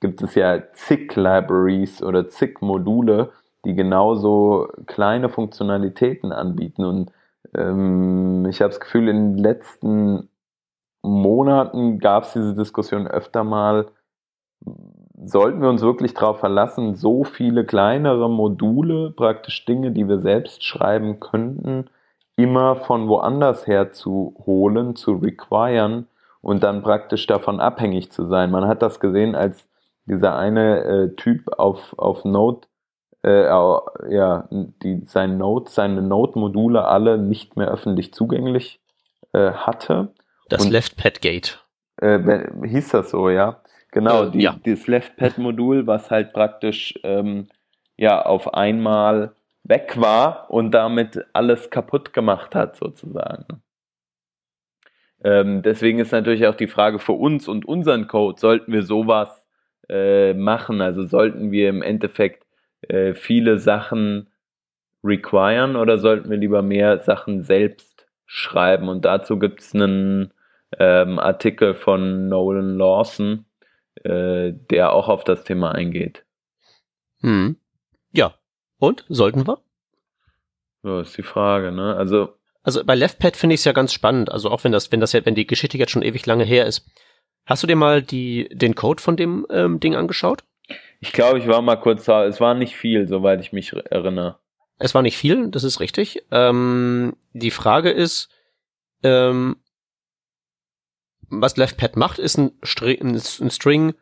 gibt es ja zig Libraries oder zig Module, die genauso kleine Funktionalitäten anbieten. Und ähm, ich habe das Gefühl, in den letzten Monaten gab es diese Diskussion öfter mal, sollten wir uns wirklich darauf verlassen, so viele kleinere Module, praktisch Dinge, die wir selbst schreiben könnten, immer von woanders her zu holen, zu requiren und dann praktisch davon abhängig zu sein. Man hat das gesehen, als dieser eine äh, Typ auf, auf Node, äh, ja, die, sein Node, seine Node-Module alle nicht mehr öffentlich zugänglich äh, hatte. Das Left-Pad Gate. Äh, hieß das so, ja. Genau, die, ja. das Left-Pad-Modul, was halt praktisch ähm, ja auf einmal weg war und damit alles kaputt gemacht hat, sozusagen. Ähm, deswegen ist natürlich auch die Frage für uns und unseren Code, sollten wir sowas äh, machen? Also sollten wir im Endeffekt äh, viele Sachen requiren oder sollten wir lieber mehr Sachen selbst schreiben? Und dazu gibt es einen ähm, Artikel von Nolan Lawson, äh, der auch auf das Thema eingeht. Hm. Ja. Und? Sollten wir? Ja, ist die Frage, ne? Also. Also bei LeftPad finde ich es ja ganz spannend. Also auch wenn das, wenn das ja, wenn die Geschichte jetzt schon ewig lange her ist. Hast du dir mal die, den Code von dem ähm, Ding angeschaut? Ich glaube, ich war mal kurz da. Es war nicht viel, soweit ich mich erinnere. Es war nicht viel, das ist richtig. Ähm, die Frage ist, ähm, was LeftPad macht, ist ein, String, ein String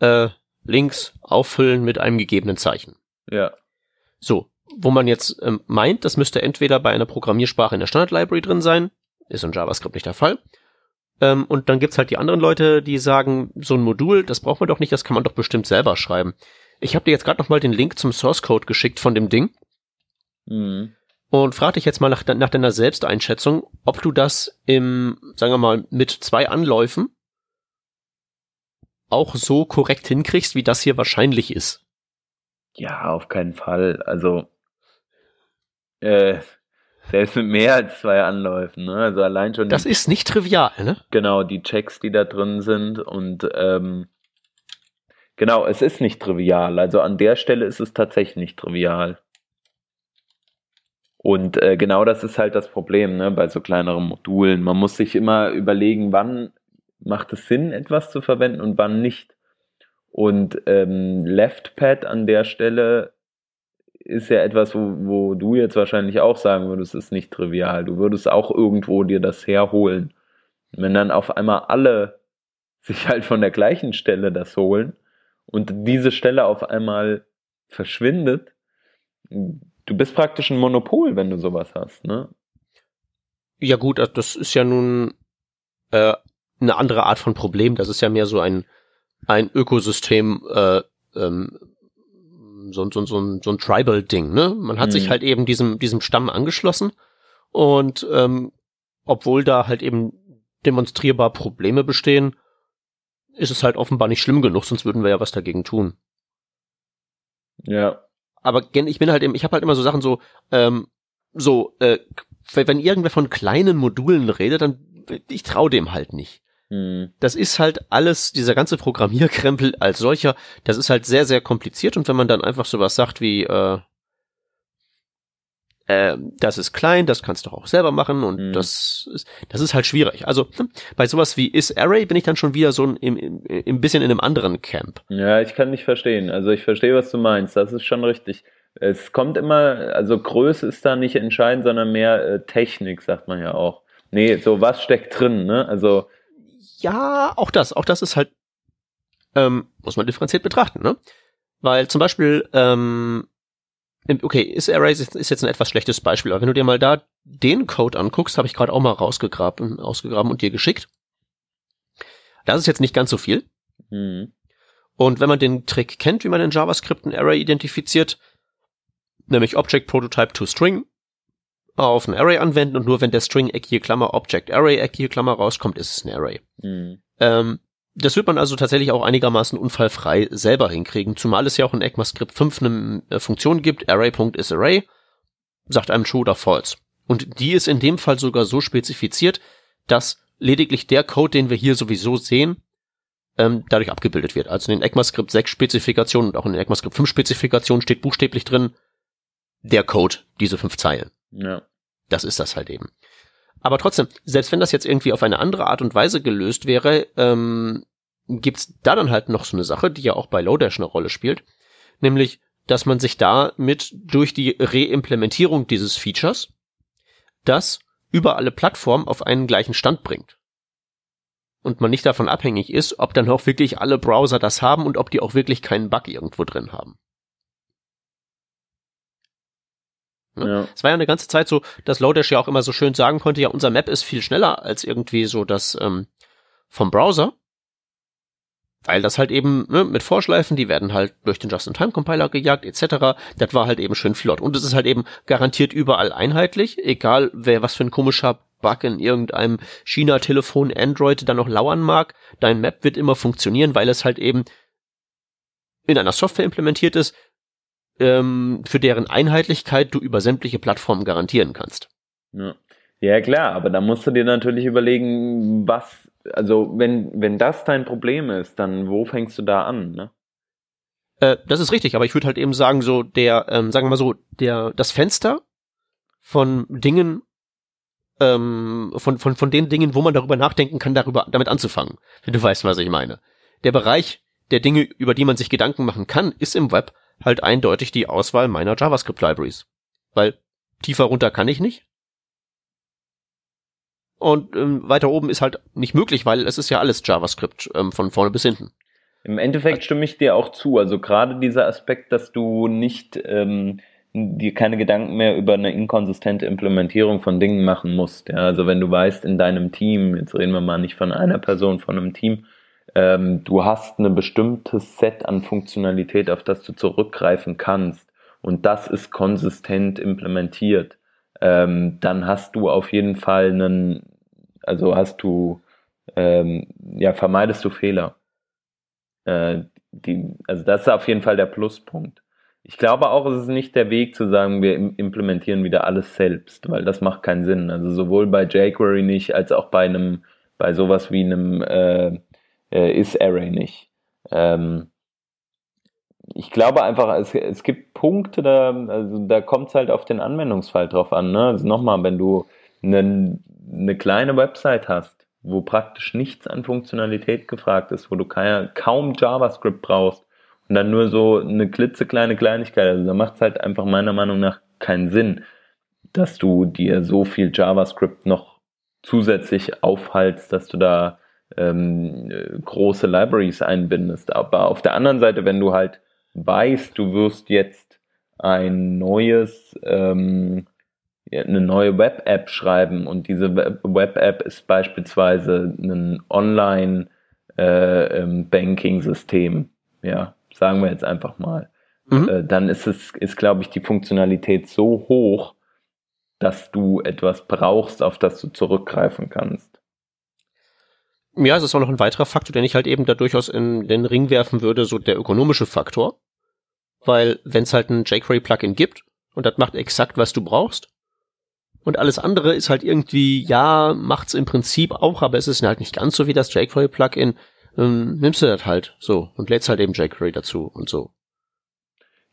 äh, links auffüllen mit einem gegebenen Zeichen. Ja. So, wo man jetzt ähm, meint, das müsste entweder bei einer Programmiersprache in der Standard Library drin sein, ist in JavaScript nicht der Fall. Ähm, und dann gibt's halt die anderen Leute, die sagen, so ein Modul, das braucht man doch nicht, das kann man doch bestimmt selber schreiben. Ich habe dir jetzt gerade noch mal den Link zum Source Code geschickt von dem Ding. Mhm. Und frag dich jetzt mal nach, nach deiner Selbsteinschätzung, ob du das im, sagen wir mal, mit zwei Anläufen auch so korrekt hinkriegst, wie das hier wahrscheinlich ist. Ja, auf keinen Fall. Also, äh, selbst mit mehr als zwei Anläufen, ne? Also allein schon. Das ist nicht trivial, ne? Genau, die Checks, die da drin sind und ähm, genau, es ist nicht trivial. Also an der Stelle ist es tatsächlich nicht trivial. Und äh, genau das ist halt das Problem ne, bei so kleineren Modulen. Man muss sich immer überlegen, wann macht es Sinn, etwas zu verwenden und wann nicht. Und ähm, LeftPad an der Stelle ist ja etwas, wo, wo du jetzt wahrscheinlich auch sagen würdest, ist nicht trivial. Du würdest auch irgendwo dir das herholen. Wenn dann auf einmal alle sich halt von der gleichen Stelle das holen und diese Stelle auf einmal verschwindet, du bist praktisch ein Monopol, wenn du sowas hast, ne? Ja gut, das ist ja nun äh, eine andere Art von Problem. Das ist ja mehr so ein ein Ökosystem, äh, ähm, so, so, so, ein, so ein Tribal-Ding, ne? Man hat mhm. sich halt eben diesem, diesem Stamm angeschlossen und ähm, obwohl da halt eben demonstrierbar Probleme bestehen, ist es halt offenbar nicht schlimm genug, sonst würden wir ja was dagegen tun. Ja. Aber ich bin halt eben, ich habe halt immer so Sachen so, ähm, so, äh, wenn irgendwer von kleinen Modulen redet, dann ich traue dem halt nicht. Hm. Das ist halt alles, dieser ganze Programmierkrempel als solcher, das ist halt sehr, sehr kompliziert und wenn man dann einfach sowas sagt wie, äh, äh, das ist klein, das kannst du auch selber machen und mhm. das ist, das ist halt schwierig. Also hm, bei sowas wie isArray bin ich dann schon wieder so ein, im, im bisschen in einem anderen Camp. Ja, ich kann nicht verstehen. Also ich verstehe, was du meinst. Das ist schon richtig. Es kommt immer, also Größe ist da nicht entscheidend, sondern mehr äh, Technik, sagt man ja auch. Nee, so was steckt drin, ne? Also ja, auch das, auch das ist halt, ähm, muss man differenziert betrachten, ne? Weil zum Beispiel, ähm, okay, ist Array ist, jetzt ein etwas schlechtes Beispiel, aber wenn du dir mal da den Code anguckst, habe ich gerade auch mal rausgegraben, ausgegraben und dir geschickt. Das ist jetzt nicht ganz so viel. Mhm. Und wenn man den Trick kennt, wie man in JavaScript ein Array identifiziert, nämlich Object Prototype to String, auf ein Array anwenden und nur wenn der String eckige Klammer Object Array eckige Klammer rauskommt, ist es ein Array. Mhm. Ähm, das wird man also tatsächlich auch einigermaßen unfallfrei selber hinkriegen, zumal es ja auch in ECMAScript 5 eine äh, Funktion gibt, Array.isArray, sagt einem True oder False. Und die ist in dem Fall sogar so spezifiziert, dass lediglich der Code, den wir hier sowieso sehen, ähm, dadurch abgebildet wird. Also in den ECMAScript 6 Spezifikationen und auch in den ECMAScript 5 Spezifikationen steht buchstäblich drin, der Code, diese fünf Zeilen. Ja. Das ist das halt eben. Aber trotzdem, selbst wenn das jetzt irgendwie auf eine andere Art und Weise gelöst wäre, ähm, gibt's da dann halt noch so eine Sache, die ja auch bei Lodash eine Rolle spielt, nämlich, dass man sich da mit durch die Reimplementierung dieses Features das über alle Plattformen auf einen gleichen Stand bringt. Und man nicht davon abhängig ist, ob dann auch wirklich alle Browser das haben und ob die auch wirklich keinen Bug irgendwo drin haben. Ne? Ja. Es war ja eine ganze Zeit so, dass Lodash ja auch immer so schön sagen konnte, ja, unser Map ist viel schneller als irgendwie so das ähm, vom Browser. Weil das halt eben ne, mit Vorschleifen, die werden halt durch den Just-in-Time-Compiler gejagt, etc. Das war halt eben schön flott. Und es ist halt eben garantiert überall einheitlich, egal wer was für ein komischer Bug in irgendeinem China-Telefon Android dann noch lauern mag. Dein Map wird immer funktionieren, weil es halt eben in einer Software implementiert ist, ähm, für deren Einheitlichkeit du über sämtliche Plattformen garantieren kannst. Ja. ja, klar, aber da musst du dir natürlich überlegen, was, also wenn, wenn das dein Problem ist, dann wo fängst du da an, ne? Äh, das ist richtig, aber ich würde halt eben sagen, so der, ähm, sagen wir mal so, der, das Fenster von Dingen, ähm, von, von, von den Dingen, wo man darüber nachdenken kann, darüber, damit anzufangen. Du weißt, was ich meine. Der Bereich der Dinge, über die man sich Gedanken machen kann, ist im Web halt eindeutig die Auswahl meiner JavaScript Libraries. Weil tiefer runter kann ich nicht. Und ähm, weiter oben ist halt nicht möglich, weil es ist ja alles JavaScript ähm, von vorne bis hinten. Im Endeffekt stimme ich dir auch zu. Also gerade dieser Aspekt, dass du nicht ähm, dir keine Gedanken mehr über eine inkonsistente Implementierung von Dingen machen musst. Ja, also wenn du weißt, in deinem Team, jetzt reden wir mal nicht von einer Person, von einem Team, ähm, du hast ein bestimmtes Set an Funktionalität, auf das du zurückgreifen kannst und das ist konsistent implementiert, ähm, dann hast du auf jeden Fall einen, also hast du, ähm, ja, vermeidest du Fehler. Äh, die, also das ist auf jeden Fall der Pluspunkt. Ich glaube auch, es ist nicht der Weg zu sagen, wir implementieren wieder alles selbst, weil das macht keinen Sinn. Also sowohl bei jQuery nicht, als auch bei einem, bei sowas wie einem äh, äh, ist Array nicht. Ähm, ich glaube einfach, es, es gibt Punkte, da, also da kommt es halt auf den Anwendungsfall drauf an. Ne? Also nochmal, wenn du eine, eine kleine Website hast, wo praktisch nichts an Funktionalität gefragt ist, wo du keine, kaum JavaScript brauchst und dann nur so eine klitzekleine Kleinigkeit, also da macht es halt einfach meiner Meinung nach keinen Sinn, dass du dir so viel JavaScript noch zusätzlich aufhalst, dass du da ähm, große Libraries einbindest. Aber auf der anderen Seite, wenn du halt weißt, du wirst jetzt ein neues ähm, eine neue Web-App schreiben und diese Web-App ist beispielsweise ein Online-Banking-System, äh, ähm, ja, sagen wir jetzt einfach mal, mhm. äh, dann ist es, ist glaube ich die Funktionalität so hoch, dass du etwas brauchst, auf das du zurückgreifen kannst. Ja, es ist auch noch ein weiterer Faktor, den ich halt eben da durchaus in den Ring werfen würde, so der ökonomische Faktor. Weil wenn es halt ein jQuery-Plugin gibt und das macht exakt, was du brauchst, und alles andere ist halt irgendwie, ja, macht's im Prinzip auch, aber es ist halt nicht ganz so wie das jQuery-Plugin. Ähm, nimmst du das halt so und lädst halt eben jQuery dazu und so.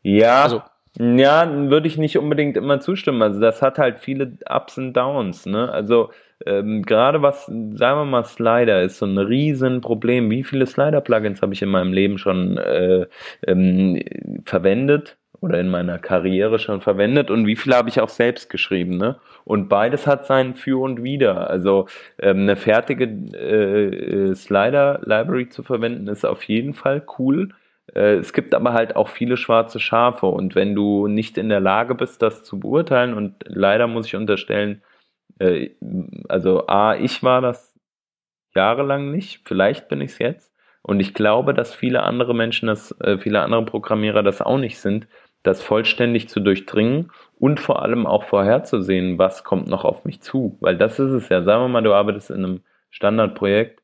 Ja, also, ja, würde ich nicht unbedingt immer zustimmen. Also das hat halt viele Ups und Downs. Ne? Also ähm, gerade was, sagen wir mal, Slider ist so ein Riesenproblem. Wie viele Slider-Plugins habe ich in meinem Leben schon äh, ähm, verwendet? oder in meiner Karriere schon verwendet und wie viel habe ich auch selbst geschrieben. Ne? Und beides hat sein Für und Wider. Also ähm, eine fertige äh, Slider-Library zu verwenden ist auf jeden Fall cool. Äh, es gibt aber halt auch viele schwarze Schafe und wenn du nicht in der Lage bist, das zu beurteilen und leider muss ich unterstellen, äh, also A, ich war das jahrelang nicht, vielleicht bin ich es jetzt. Und ich glaube, dass viele andere Menschen, das, äh, viele andere Programmierer das auch nicht sind, das vollständig zu durchdringen und vor allem auch vorherzusehen, was kommt noch auf mich zu. Weil das ist es ja. Sagen wir mal, du arbeitest in einem Standardprojekt.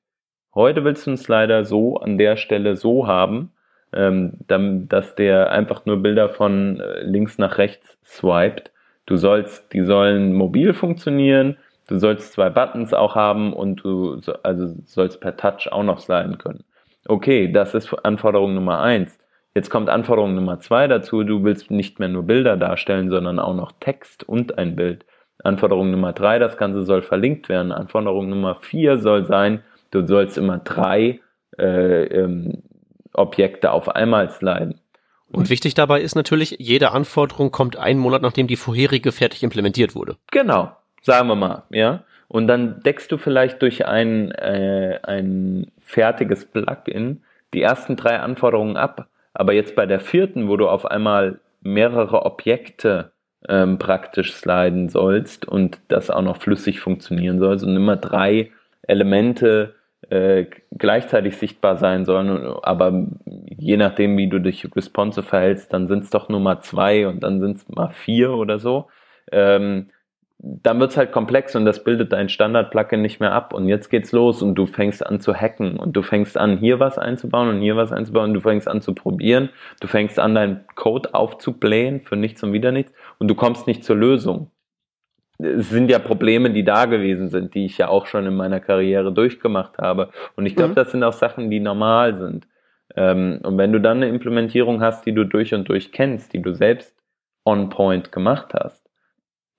Heute willst du einen Slider so an der Stelle so haben, ähm, dass der einfach nur Bilder von äh, links nach rechts swiped. Du sollst, die sollen mobil funktionieren, du sollst zwei Buttons auch haben und du also sollst per Touch auch noch sliden können. Okay, das ist Anforderung Nummer eins. Jetzt kommt Anforderung Nummer zwei dazu, du willst nicht mehr nur Bilder darstellen, sondern auch noch Text und ein Bild. Anforderung Nummer drei, das Ganze soll verlinkt werden. Anforderung Nummer vier soll sein, du sollst immer drei äh, ähm, Objekte auf einmal sliden. Und wichtig dabei ist natürlich, jede Anforderung kommt einen Monat, nachdem die vorherige fertig implementiert wurde. Genau, sagen wir mal, ja. Und dann deckst du vielleicht durch ein, äh, ein fertiges Plugin die ersten drei Anforderungen ab aber jetzt bei der vierten, wo du auf einmal mehrere Objekte ähm, praktisch sliden sollst und das auch noch flüssig funktionieren soll und immer drei Elemente äh, gleichzeitig sichtbar sein sollen, aber je nachdem, wie du dich responsive verhältst, dann sind es doch nur mal zwei und dann sind es mal vier oder so. Ähm, dann wird's halt komplex und das bildet dein Standard-Plugin nicht mehr ab. Und jetzt geht's los und du fängst an zu hacken und du fängst an, hier was einzubauen und hier was einzubauen und du fängst an zu probieren. Du fängst an, deinen Code aufzublähen für nichts und wieder nichts und du kommst nicht zur Lösung. Es sind ja Probleme, die da gewesen sind, die ich ja auch schon in meiner Karriere durchgemacht habe. Und ich glaube, mhm. das sind auch Sachen, die normal sind. Ähm, und wenn du dann eine Implementierung hast, die du durch und durch kennst, die du selbst on point gemacht hast,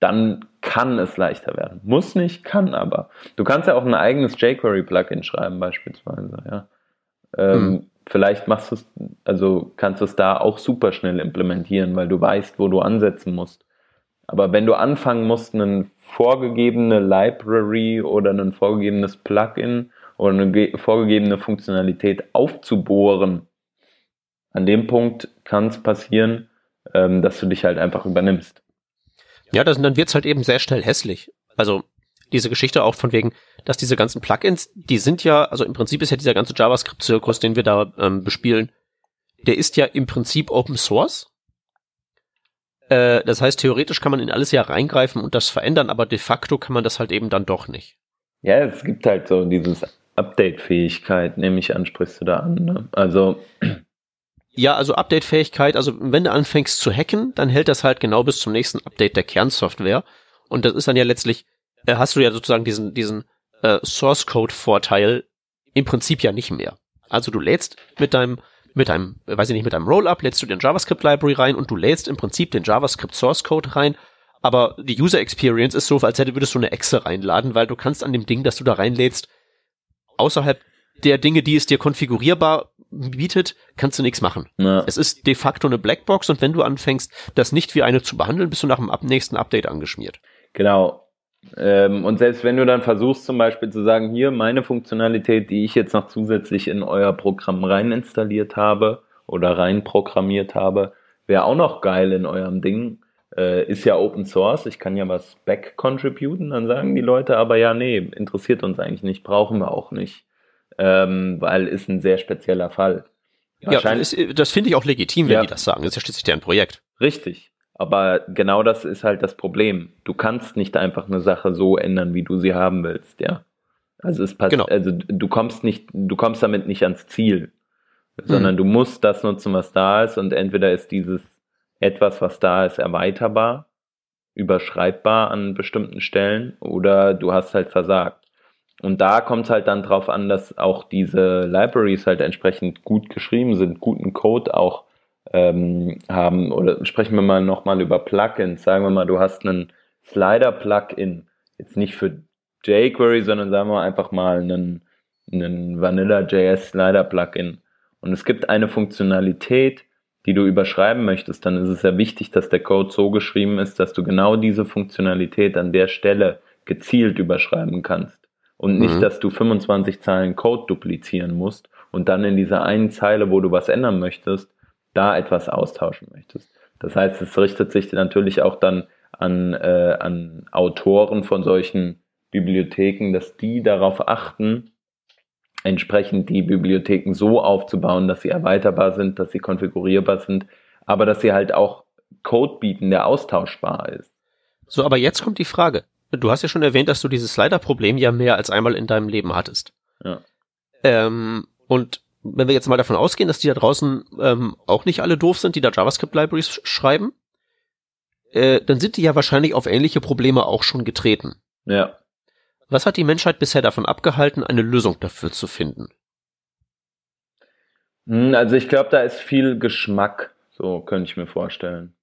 dann kann es leichter werden. Muss nicht, kann aber. Du kannst ja auch ein eigenes jQuery-Plugin schreiben, beispielsweise, ja. Ähm, hm. Vielleicht machst du es, also kannst du es da auch super schnell implementieren, weil du weißt, wo du ansetzen musst. Aber wenn du anfangen musst, eine vorgegebene Library oder ein vorgegebenes Plugin oder eine vorgegebene Funktionalität aufzubohren, an dem Punkt kann es passieren, ähm, dass du dich halt einfach übernimmst. Ja, das, dann wird's halt eben sehr schnell hässlich. Also diese Geschichte auch von wegen, dass diese ganzen Plugins, die sind ja, also im Prinzip ist ja dieser ganze JavaScript-Zirkus, den wir da ähm, bespielen, der ist ja im Prinzip Open Source. Äh, das heißt, theoretisch kann man in alles ja reingreifen und das verändern, aber de facto kann man das halt eben dann doch nicht. Ja, es gibt halt so dieses Update-Fähigkeit, nehme ich an, sprichst du da an. Ne? Also ja, also Update-Fähigkeit, also wenn du anfängst zu hacken, dann hält das halt genau bis zum nächsten Update der Kernsoftware. Und das ist dann ja letztlich, äh, hast du ja sozusagen diesen, diesen äh, Source-Code-Vorteil im Prinzip ja nicht mehr. Also du lädst mit deinem, mit deinem, weiß ich nicht, mit deinem Rollup lädst du den JavaScript-Library rein und du lädst im Prinzip den JavaScript-Source-Code rein, aber die User Experience ist so, als hätte würdest du eine Exe reinladen, weil du kannst an dem Ding, das du da reinlädst, außerhalb der Dinge, die es dir konfigurierbar bietet, kannst du nichts machen. Ja. Es ist de facto eine Blackbox und wenn du anfängst, das nicht wie eine zu behandeln, bist du nach dem nächsten Update angeschmiert. Genau. Ähm, und selbst wenn du dann versuchst, zum Beispiel zu sagen, hier meine Funktionalität, die ich jetzt noch zusätzlich in euer Programm rein installiert habe oder rein programmiert habe, wäre auch noch geil in eurem Ding, äh, ist ja Open Source, ich kann ja was back contributen, dann sagen die Leute aber ja, nee, interessiert uns eigentlich nicht, brauchen wir auch nicht, ähm, weil ist ein sehr spezieller Fall. Ja, das, das finde ich auch legitim, wenn ja. die das sagen. Das ist ja schließlich deren Projekt. Richtig. Aber genau das ist halt das Problem. Du kannst nicht einfach eine Sache so ändern, wie du sie haben willst, ja. Also es passt, genau. also du kommst nicht, du kommst damit nicht ans Ziel, sondern mhm. du musst das nutzen, was da ist und entweder ist dieses etwas, was da ist, erweiterbar, überschreibbar an bestimmten Stellen oder du hast halt versagt. Und da kommt es halt dann drauf an, dass auch diese Libraries halt entsprechend gut geschrieben sind, guten Code auch ähm, haben. Oder sprechen wir mal nochmal über Plugins. Sagen wir mal, du hast einen Slider-Plugin. Jetzt nicht für jQuery, sondern sagen wir einfach mal einen, einen Vanilla.js Slider-Plugin. Und es gibt eine Funktionalität, die du überschreiben möchtest, dann ist es sehr wichtig, dass der Code so geschrieben ist, dass du genau diese Funktionalität an der Stelle gezielt überschreiben kannst. Und nicht, mhm. dass du 25 Zeilen Code duplizieren musst und dann in dieser einen Zeile, wo du was ändern möchtest, da etwas austauschen möchtest. Das heißt, es richtet sich natürlich auch dann an, äh, an Autoren von solchen Bibliotheken, dass die darauf achten, entsprechend die Bibliotheken so aufzubauen, dass sie erweiterbar sind, dass sie konfigurierbar sind, aber dass sie halt auch Code bieten, der austauschbar ist. So, aber jetzt kommt die Frage. Du hast ja schon erwähnt, dass du dieses Slider-Problem ja mehr als einmal in deinem Leben hattest. Ja. Ähm, und wenn wir jetzt mal davon ausgehen, dass die da draußen ähm, auch nicht alle doof sind, die da JavaScript-Libraries schreiben, äh, dann sind die ja wahrscheinlich auf ähnliche Probleme auch schon getreten. Ja. Was hat die Menschheit bisher davon abgehalten, eine Lösung dafür zu finden? Hm, also ich glaube, da ist viel Geschmack, so könnte ich mir vorstellen.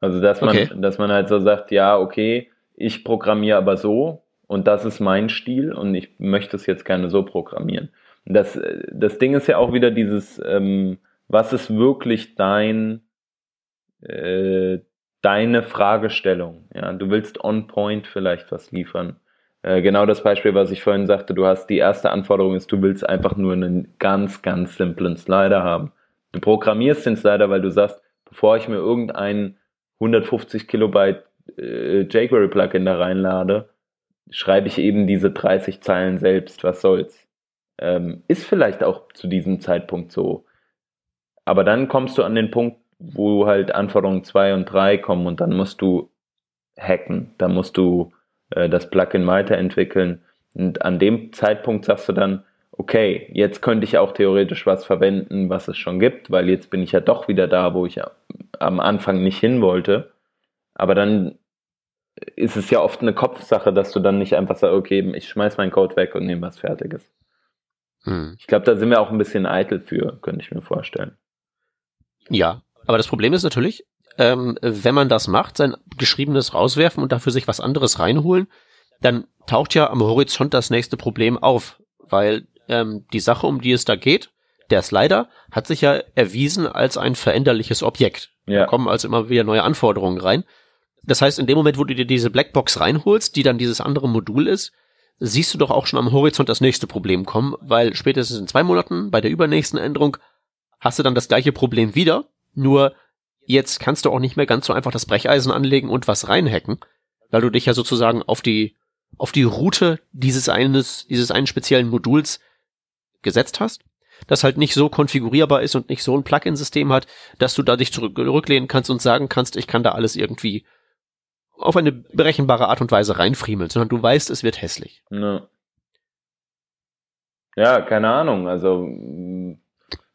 Also dass man, okay. dass man halt so sagt, ja, okay, ich programmiere aber so und das ist mein Stil und ich möchte es jetzt gerne so programmieren. Das, das Ding ist ja auch wieder dieses, ähm, was ist wirklich dein, äh, deine Fragestellung? Ja, du willst on point vielleicht was liefern. Äh, genau das Beispiel, was ich vorhin sagte, du hast die erste Anforderung ist, du willst einfach nur einen ganz, ganz simplen Slider haben. Du programmierst den Slider, weil du sagst, bevor ich mir irgendein 150 Kilobyte äh, jQuery Plugin da reinlade, schreibe ich eben diese 30 Zeilen selbst. Was soll's? Ähm, ist vielleicht auch zu diesem Zeitpunkt so. Aber dann kommst du an den Punkt, wo halt Anforderungen 2 und 3 kommen und dann musst du hacken. Da musst du äh, das Plugin weiterentwickeln. Und an dem Zeitpunkt sagst du dann, okay, jetzt könnte ich auch theoretisch was verwenden, was es schon gibt, weil jetzt bin ich ja doch wieder da, wo ich am Anfang nicht hin wollte. Aber dann ist es ja oft eine Kopfsache, dass du dann nicht einfach sagst, okay, ich schmeiß meinen Code weg und nehme was Fertiges. Hm. Ich glaube, da sind wir auch ein bisschen eitel für, könnte ich mir vorstellen. Ja, aber das Problem ist natürlich, ähm, wenn man das macht, sein Geschriebenes rauswerfen und dafür sich was anderes reinholen, dann taucht ja am Horizont das nächste Problem auf, weil ähm, die Sache, um die es da geht, der Slider, hat sich ja erwiesen als ein veränderliches Objekt. Ja. Da kommen also immer wieder neue Anforderungen rein. Das heißt, in dem Moment, wo du dir diese Blackbox reinholst, die dann dieses andere Modul ist, siehst du doch auch schon am Horizont das nächste Problem kommen, weil spätestens in zwei Monaten bei der übernächsten Änderung hast du dann das gleiche Problem wieder, nur Jetzt kannst du auch nicht mehr ganz so einfach das Brecheisen anlegen und was reinhacken, weil du dich ja sozusagen auf die, auf die Route dieses eines, dieses einen speziellen Moduls gesetzt hast, das halt nicht so konfigurierbar ist und nicht so ein Plugin-System hat, dass du da dich zurücklehnen kannst und sagen kannst, ich kann da alles irgendwie auf eine berechenbare Art und Weise reinfriemeln, sondern du weißt, es wird hässlich. Ja, ja keine Ahnung. Also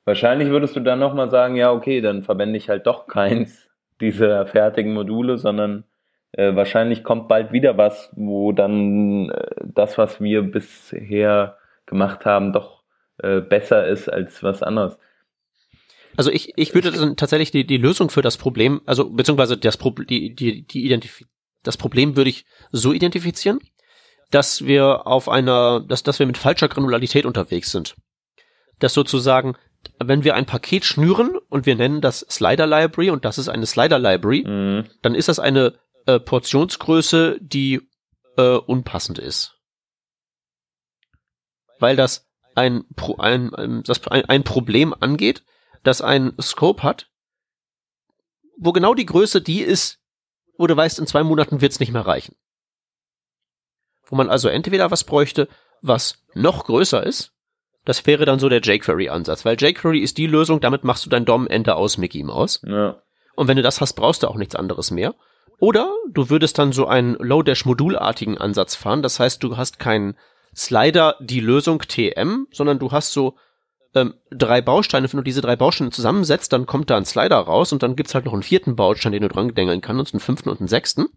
Wahrscheinlich würdest du dann nochmal sagen, ja, okay, dann verwende ich halt doch keins dieser fertigen Module, sondern äh, wahrscheinlich kommt bald wieder was, wo dann äh, das, was wir bisher gemacht haben, doch äh, besser ist als was anderes. Also ich, ich würde dann tatsächlich die, die Lösung für das Problem, also beziehungsweise das, Pro, die, die, die Identif das Problem würde ich so identifizieren. dass wir auf einer, dass, dass wir mit falscher Granularität unterwegs sind. Dass sozusagen, wenn wir ein Paket schnüren und wir nennen das Slider Library und das ist eine Slider Library, mhm. dann ist das eine äh, Portionsgröße, die äh, unpassend ist. Weil das ein, ein, ein, das ein, ein Problem angeht, das ein Scope hat, wo genau die Größe die ist, wo du weißt, in zwei Monaten wird's nicht mehr reichen. Wo man also entweder was bräuchte, was noch größer ist, das wäre dann so der jQuery-Ansatz, weil jQuery ist die Lösung, damit machst du dein DOM-Ende aus Mickey Mouse. Ja. Und wenn du das hast, brauchst du auch nichts anderes mehr. Oder du würdest dann so einen Low-Dash-Modulartigen Ansatz fahren, das heißt, du hast keinen Slider die Lösung TM, sondern du hast so ähm, drei Bausteine. Wenn du diese drei Bausteine zusammensetzt, dann kommt da ein Slider raus und dann gibt's halt noch einen vierten Baustein, den du dran dengeln kannst, einen fünften und einen sechsten.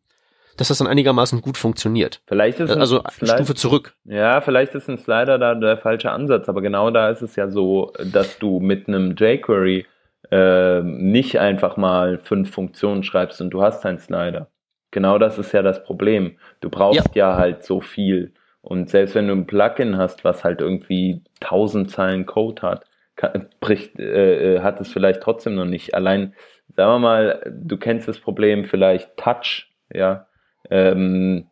Dass das dann einigermaßen gut funktioniert. Vielleicht ist also eine Stufe zurück. Ja, vielleicht ist ein Slider da der falsche Ansatz, aber genau da ist es ja so, dass du mit einem jQuery äh, nicht einfach mal fünf Funktionen schreibst und du hast einen Slider. Genau das ist ja das Problem. Du brauchst ja, ja halt so viel. Und selbst wenn du ein Plugin hast, was halt irgendwie tausend Zeilen Code hat, kann, bricht, äh, äh, hat es vielleicht trotzdem noch nicht. Allein, sagen wir mal, du kennst das Problem vielleicht Touch, ja. Ähm,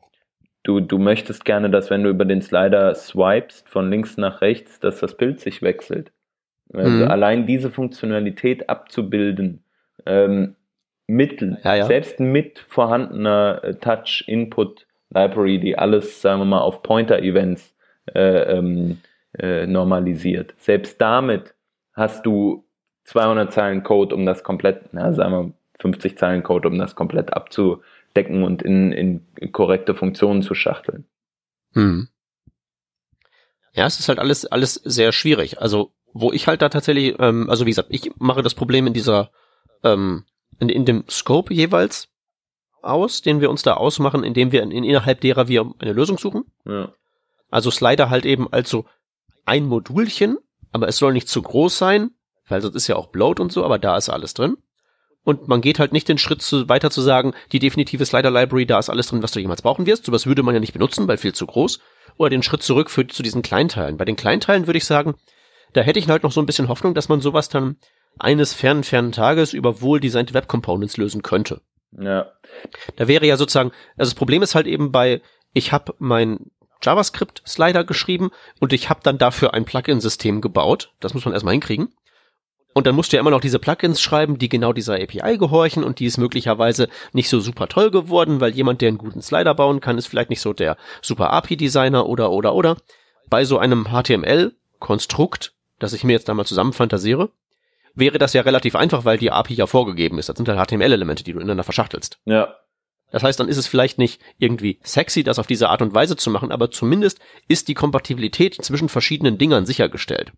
du, du möchtest gerne, dass wenn du über den Slider swipest von links nach rechts, dass das Bild sich wechselt. Also mhm. allein diese Funktionalität abzubilden, ähm, mit, ja, ja. selbst mit vorhandener äh, Touch-Input Library, die alles, sagen wir mal, auf Pointer-Events äh, ähm, äh, normalisiert. Selbst damit hast du 200 Zeilen Code, um das komplett, na, sagen wir 50 Zeilen Code, um das komplett abzudecken und in, in korrekte Funktionen zu schachteln. Hm. Ja, es ist halt alles, alles sehr schwierig. Also, wo ich halt da tatsächlich, ähm, also wie gesagt, ich mache das Problem in dieser, ähm, in, in dem Scope jeweils aus, den wir uns da ausmachen, indem wir in, innerhalb derer wir eine Lösung suchen. Ja. Also Slider halt eben als so ein Modulchen, aber es soll nicht zu groß sein, weil sonst ist ja auch Bloat und so, aber da ist alles drin. Und man geht halt nicht den Schritt zu, weiter zu sagen, die definitive Slider Library, da ist alles drin, was du jemals brauchen wirst. Sowas würde man ja nicht benutzen, weil viel zu groß. Oder den Schritt zurück für, zu diesen Kleinteilen. Bei den Kleinteilen würde ich sagen, da hätte ich halt noch so ein bisschen Hoffnung, dass man sowas dann eines fernen, fernen Tages über wohl designte Web Components lösen könnte. Ja. Da wäre ja sozusagen, also das Problem ist halt eben bei, ich habe mein JavaScript-Slider geschrieben und ich habe dann dafür ein Plugin-System gebaut. Das muss man erstmal hinkriegen. Und dann musst du ja immer noch diese Plugins schreiben, die genau dieser API gehorchen und die ist möglicherweise nicht so super toll geworden, weil jemand, der einen guten Slider bauen kann, ist vielleicht nicht so der super API-Designer oder, oder, oder. Bei so einem HTML-Konstrukt, das ich mir jetzt da mal zusammenfantasiere, wäre das ja relativ einfach, weil die API ja vorgegeben ist. Das sind halt HTML-Elemente, die du ineinander verschachtelst. Ja. Das heißt, dann ist es vielleicht nicht irgendwie sexy, das auf diese Art und Weise zu machen, aber zumindest ist die Kompatibilität zwischen verschiedenen Dingern sichergestellt.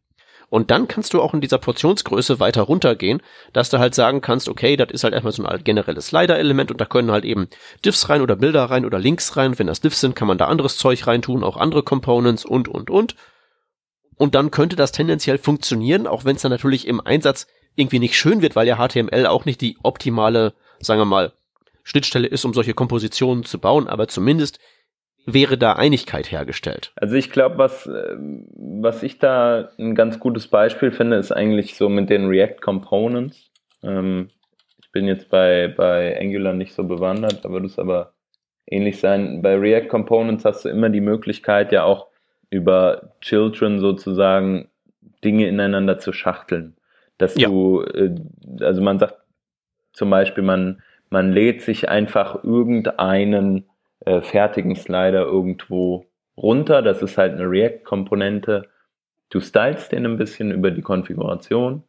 Und dann kannst du auch in dieser Portionsgröße weiter runtergehen, dass du halt sagen kannst, okay, das ist halt erstmal so ein generelles Slider-Element und da können halt eben Diffs rein oder Bilder rein oder Links rein. Wenn das Diffs sind, kann man da anderes Zeug reintun, auch andere Components und, und, und. Und dann könnte das tendenziell funktionieren, auch wenn es dann natürlich im Einsatz irgendwie nicht schön wird, weil ja HTML auch nicht die optimale, sagen wir mal, Schnittstelle ist, um solche Kompositionen zu bauen, aber zumindest wäre da Einigkeit hergestellt. Also ich glaube, was, ähm, was ich da ein ganz gutes Beispiel finde, ist eigentlich so mit den React Components. Ähm, ich bin jetzt bei, bei Angular nicht so bewandert, da würde es aber ähnlich sein. Bei React Components hast du immer die Möglichkeit, ja auch über Children sozusagen Dinge ineinander zu schachteln. Dass ja. du, äh, also man sagt zum Beispiel, man, man lädt sich einfach irgendeinen äh, fertigen Slider irgendwo runter. Das ist halt eine React-Komponente. Du stylst den ein bisschen über die Konfiguration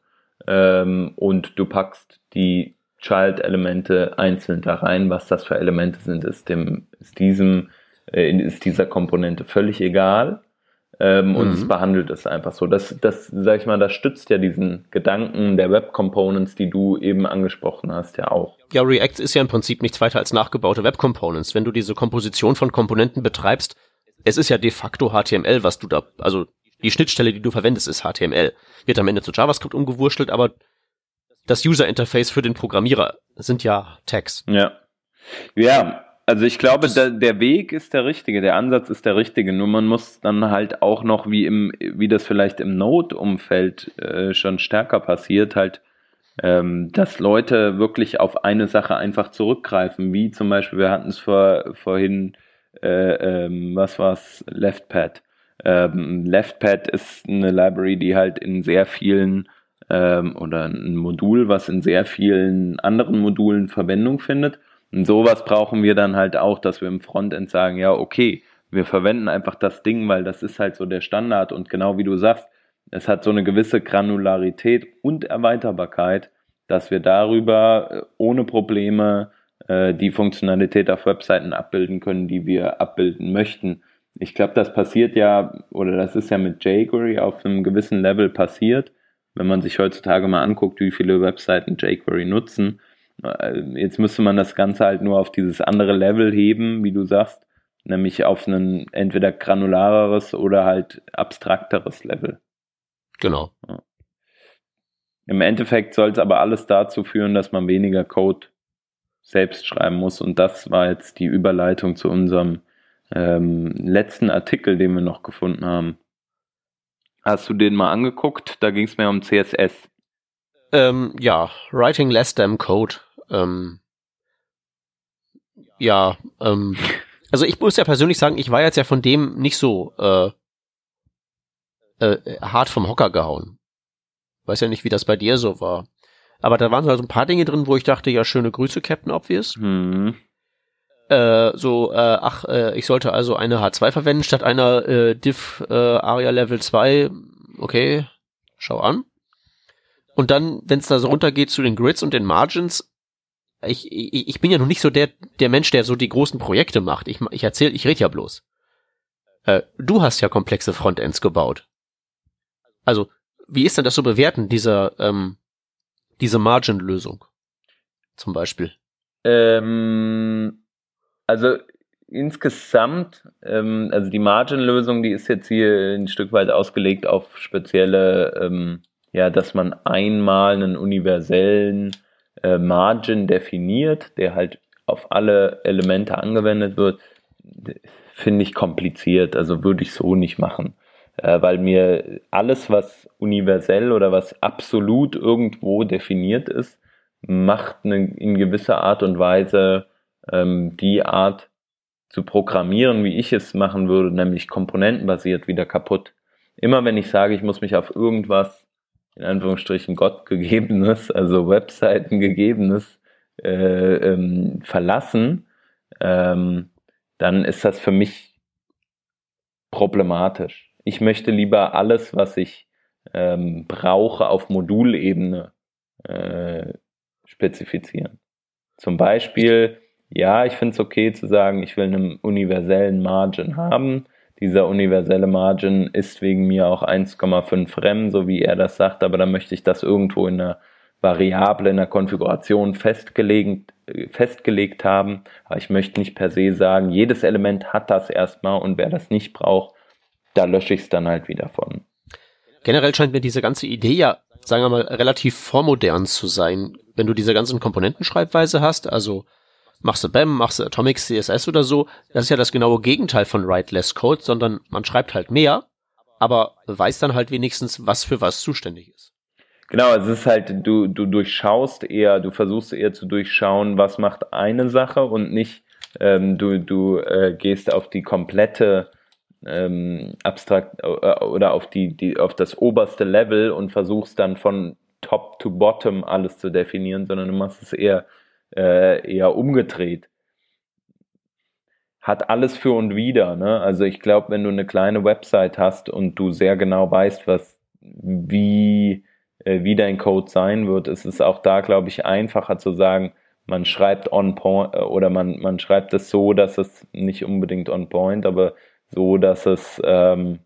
ähm, und du packst die Child-Elemente einzeln da rein. Was das für Elemente sind, ist, dem, ist, diesem, äh, ist dieser Komponente völlig egal ähm, mhm. und es behandelt es einfach so. Das, das, sag ich mal, das stützt ja diesen Gedanken der Web Components, die du eben angesprochen hast, ja auch. Ja, React ist ja im Prinzip nichts weiter als nachgebaute Web Components. Wenn du diese Komposition von Komponenten betreibst, es ist ja de facto HTML, was du da, also die Schnittstelle, die du verwendest, ist HTML. Wird am Ende zu JavaScript umgewurschtelt, aber das User Interface für den Programmierer sind ja Tags. Ja. Ja, also ich glaube, der, der Weg ist der richtige, der Ansatz ist der richtige. Nur man muss dann halt auch noch, wie im, wie das vielleicht im Node-Umfeld äh, schon stärker passiert, halt, ähm, dass Leute wirklich auf eine Sache einfach zurückgreifen, wie zum Beispiel, wir hatten es vor, vorhin, äh, ähm, was war's, LeftPad. Ähm, LeftPad ist eine Library, die halt in sehr vielen ähm, oder ein Modul, was in sehr vielen anderen Modulen Verwendung findet. Und sowas brauchen wir dann halt auch, dass wir im Frontend sagen, ja, okay, wir verwenden einfach das Ding, weil das ist halt so der Standard und genau wie du sagst, es hat so eine gewisse Granularität und Erweiterbarkeit, dass wir darüber äh, ohne Probleme äh, die Funktionalität auf Webseiten abbilden können, die wir abbilden möchten. Ich glaube, das passiert ja, oder das ist ja mit jQuery auf einem gewissen Level passiert wenn man sich heutzutage mal anguckt, wie viele Webseiten jQuery nutzen. Äh, jetzt müsste man das Ganze halt nur auf dieses andere Level heben, wie du sagst, nämlich auf ein entweder granulareres oder halt abstrakteres Level. Genau. Ja. Im Endeffekt soll es aber alles dazu führen, dass man weniger Code selbst schreiben muss. Und das war jetzt die Überleitung zu unserem ähm, letzten Artikel, den wir noch gefunden haben. Hast du den mal angeguckt? Da ging es mehr um CSS. Ähm, ja, Writing Less Damn Code. Ähm, ja, ähm, also ich muss ja persönlich sagen, ich war jetzt ja von dem nicht so äh, äh, hart vom Hocker gehauen. Weiß ja nicht, wie das bei dir so war. Aber da waren so also ein paar Dinge drin, wo ich dachte, ja, schöne Grüße, Captain Obvious. Mhm. Äh, so, äh, ach, äh, ich sollte also eine H2 verwenden statt einer äh, Div äh, Aria Level 2. Okay, schau an. Und dann, wenn es da so runtergeht zu den Grids und den Margins, ich, ich, ich bin ja noch nicht so der, der Mensch, der so die großen Projekte macht. Ich, ich erzähl, ich rede ja bloß. Äh, du hast ja komplexe Frontends gebaut. Also, wie ist denn das so bewerten, dieser, ähm, diese Margin-Lösung? Zum Beispiel. Ähm, also insgesamt, ähm, also die Margin-Lösung, die ist jetzt hier ein Stück weit ausgelegt auf spezielle, ähm, ja, dass man einmal einen universellen äh, Margin definiert, der halt auf alle Elemente angewendet wird, finde ich kompliziert. Also würde ich so nicht machen. Äh, weil mir alles, was universell oder was absolut irgendwo definiert ist, macht eine, in gewisser Art und Weise ähm, die Art zu programmieren, wie ich es machen würde, nämlich komponentenbasiert wieder kaputt. Immer wenn ich sage, ich muss mich auf irgendwas, in Anführungsstrichen Gott gegebenes, also Webseiten gegebenes, äh, ähm, verlassen, ähm, dann ist das für mich problematisch. Ich möchte lieber alles, was ich ähm, brauche, auf Modulebene äh, spezifizieren. Zum Beispiel ja, ich finde es okay zu sagen, ich will einen universellen Margin haben. Dieser universelle Margin ist wegen mir auch 1,5 Rem, so wie er das sagt, aber dann möchte ich das irgendwo in einer Variable, in der Konfiguration festgelegt, festgelegt haben. Aber ich möchte nicht per se sagen, jedes Element hat das erstmal und wer das nicht braucht, da lösche ich es dann halt wieder von. Generell scheint mir diese ganze Idee ja, sagen wir mal, relativ vormodern zu sein. Wenn du diese ganzen Komponentenschreibweise hast, also machst du BAM, machst du Atomic CSS oder so, das ist ja das genaue Gegenteil von Write Less Code, sondern man schreibt halt mehr, aber weiß dann halt wenigstens, was für was zuständig ist. Genau, es ist halt, du, du durchschaust eher, du versuchst eher zu durchschauen, was macht eine Sache und nicht, ähm, du, du äh, gehst auf die komplette ähm, abstrakt äh, oder auf die, die, auf das oberste Level und versuchst dann von top to bottom alles zu definieren, sondern du machst es eher äh, eher umgedreht. Hat alles für und wieder. Ne? Also ich glaube, wenn du eine kleine Website hast und du sehr genau weißt, was wie, äh, wie dein Code sein wird, ist es auch da, glaube ich, einfacher zu sagen, man schreibt on point äh, oder man, man schreibt es so, dass es nicht unbedingt on point, aber so, dass es, ähm,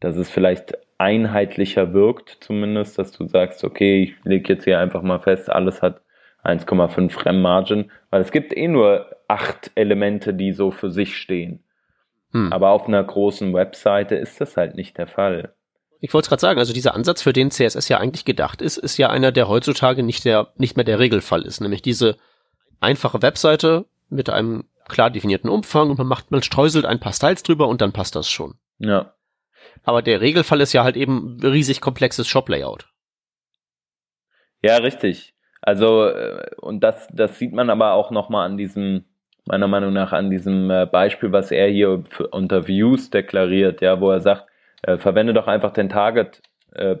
dass es vielleicht einheitlicher wirkt, zumindest, dass du sagst, okay, ich lege jetzt hier einfach mal fest, alles hat 1,5 Rem Margin, weil es gibt eh nur acht Elemente, die so für sich stehen. Hm. Aber auf einer großen Webseite ist das halt nicht der Fall. Ich wollte es gerade sagen, also dieser Ansatz, für den CSS ja eigentlich gedacht ist, ist ja einer, der heutzutage nicht der, nicht mehr der Regelfall ist, nämlich diese einfache Webseite, mit einem klar definierten Umfang und man macht, man streuselt ein paar Styles drüber und dann passt das schon. Ja. Aber der Regelfall ist ja halt eben riesig komplexes Shop-Layout. Ja, richtig. Also, äh, und das, das sieht man aber auch nochmal an diesem, meiner Meinung nach, an diesem äh, Beispiel, was er hier unter Views deklariert, ja, wo er sagt, äh, verwende doch einfach den Target äh,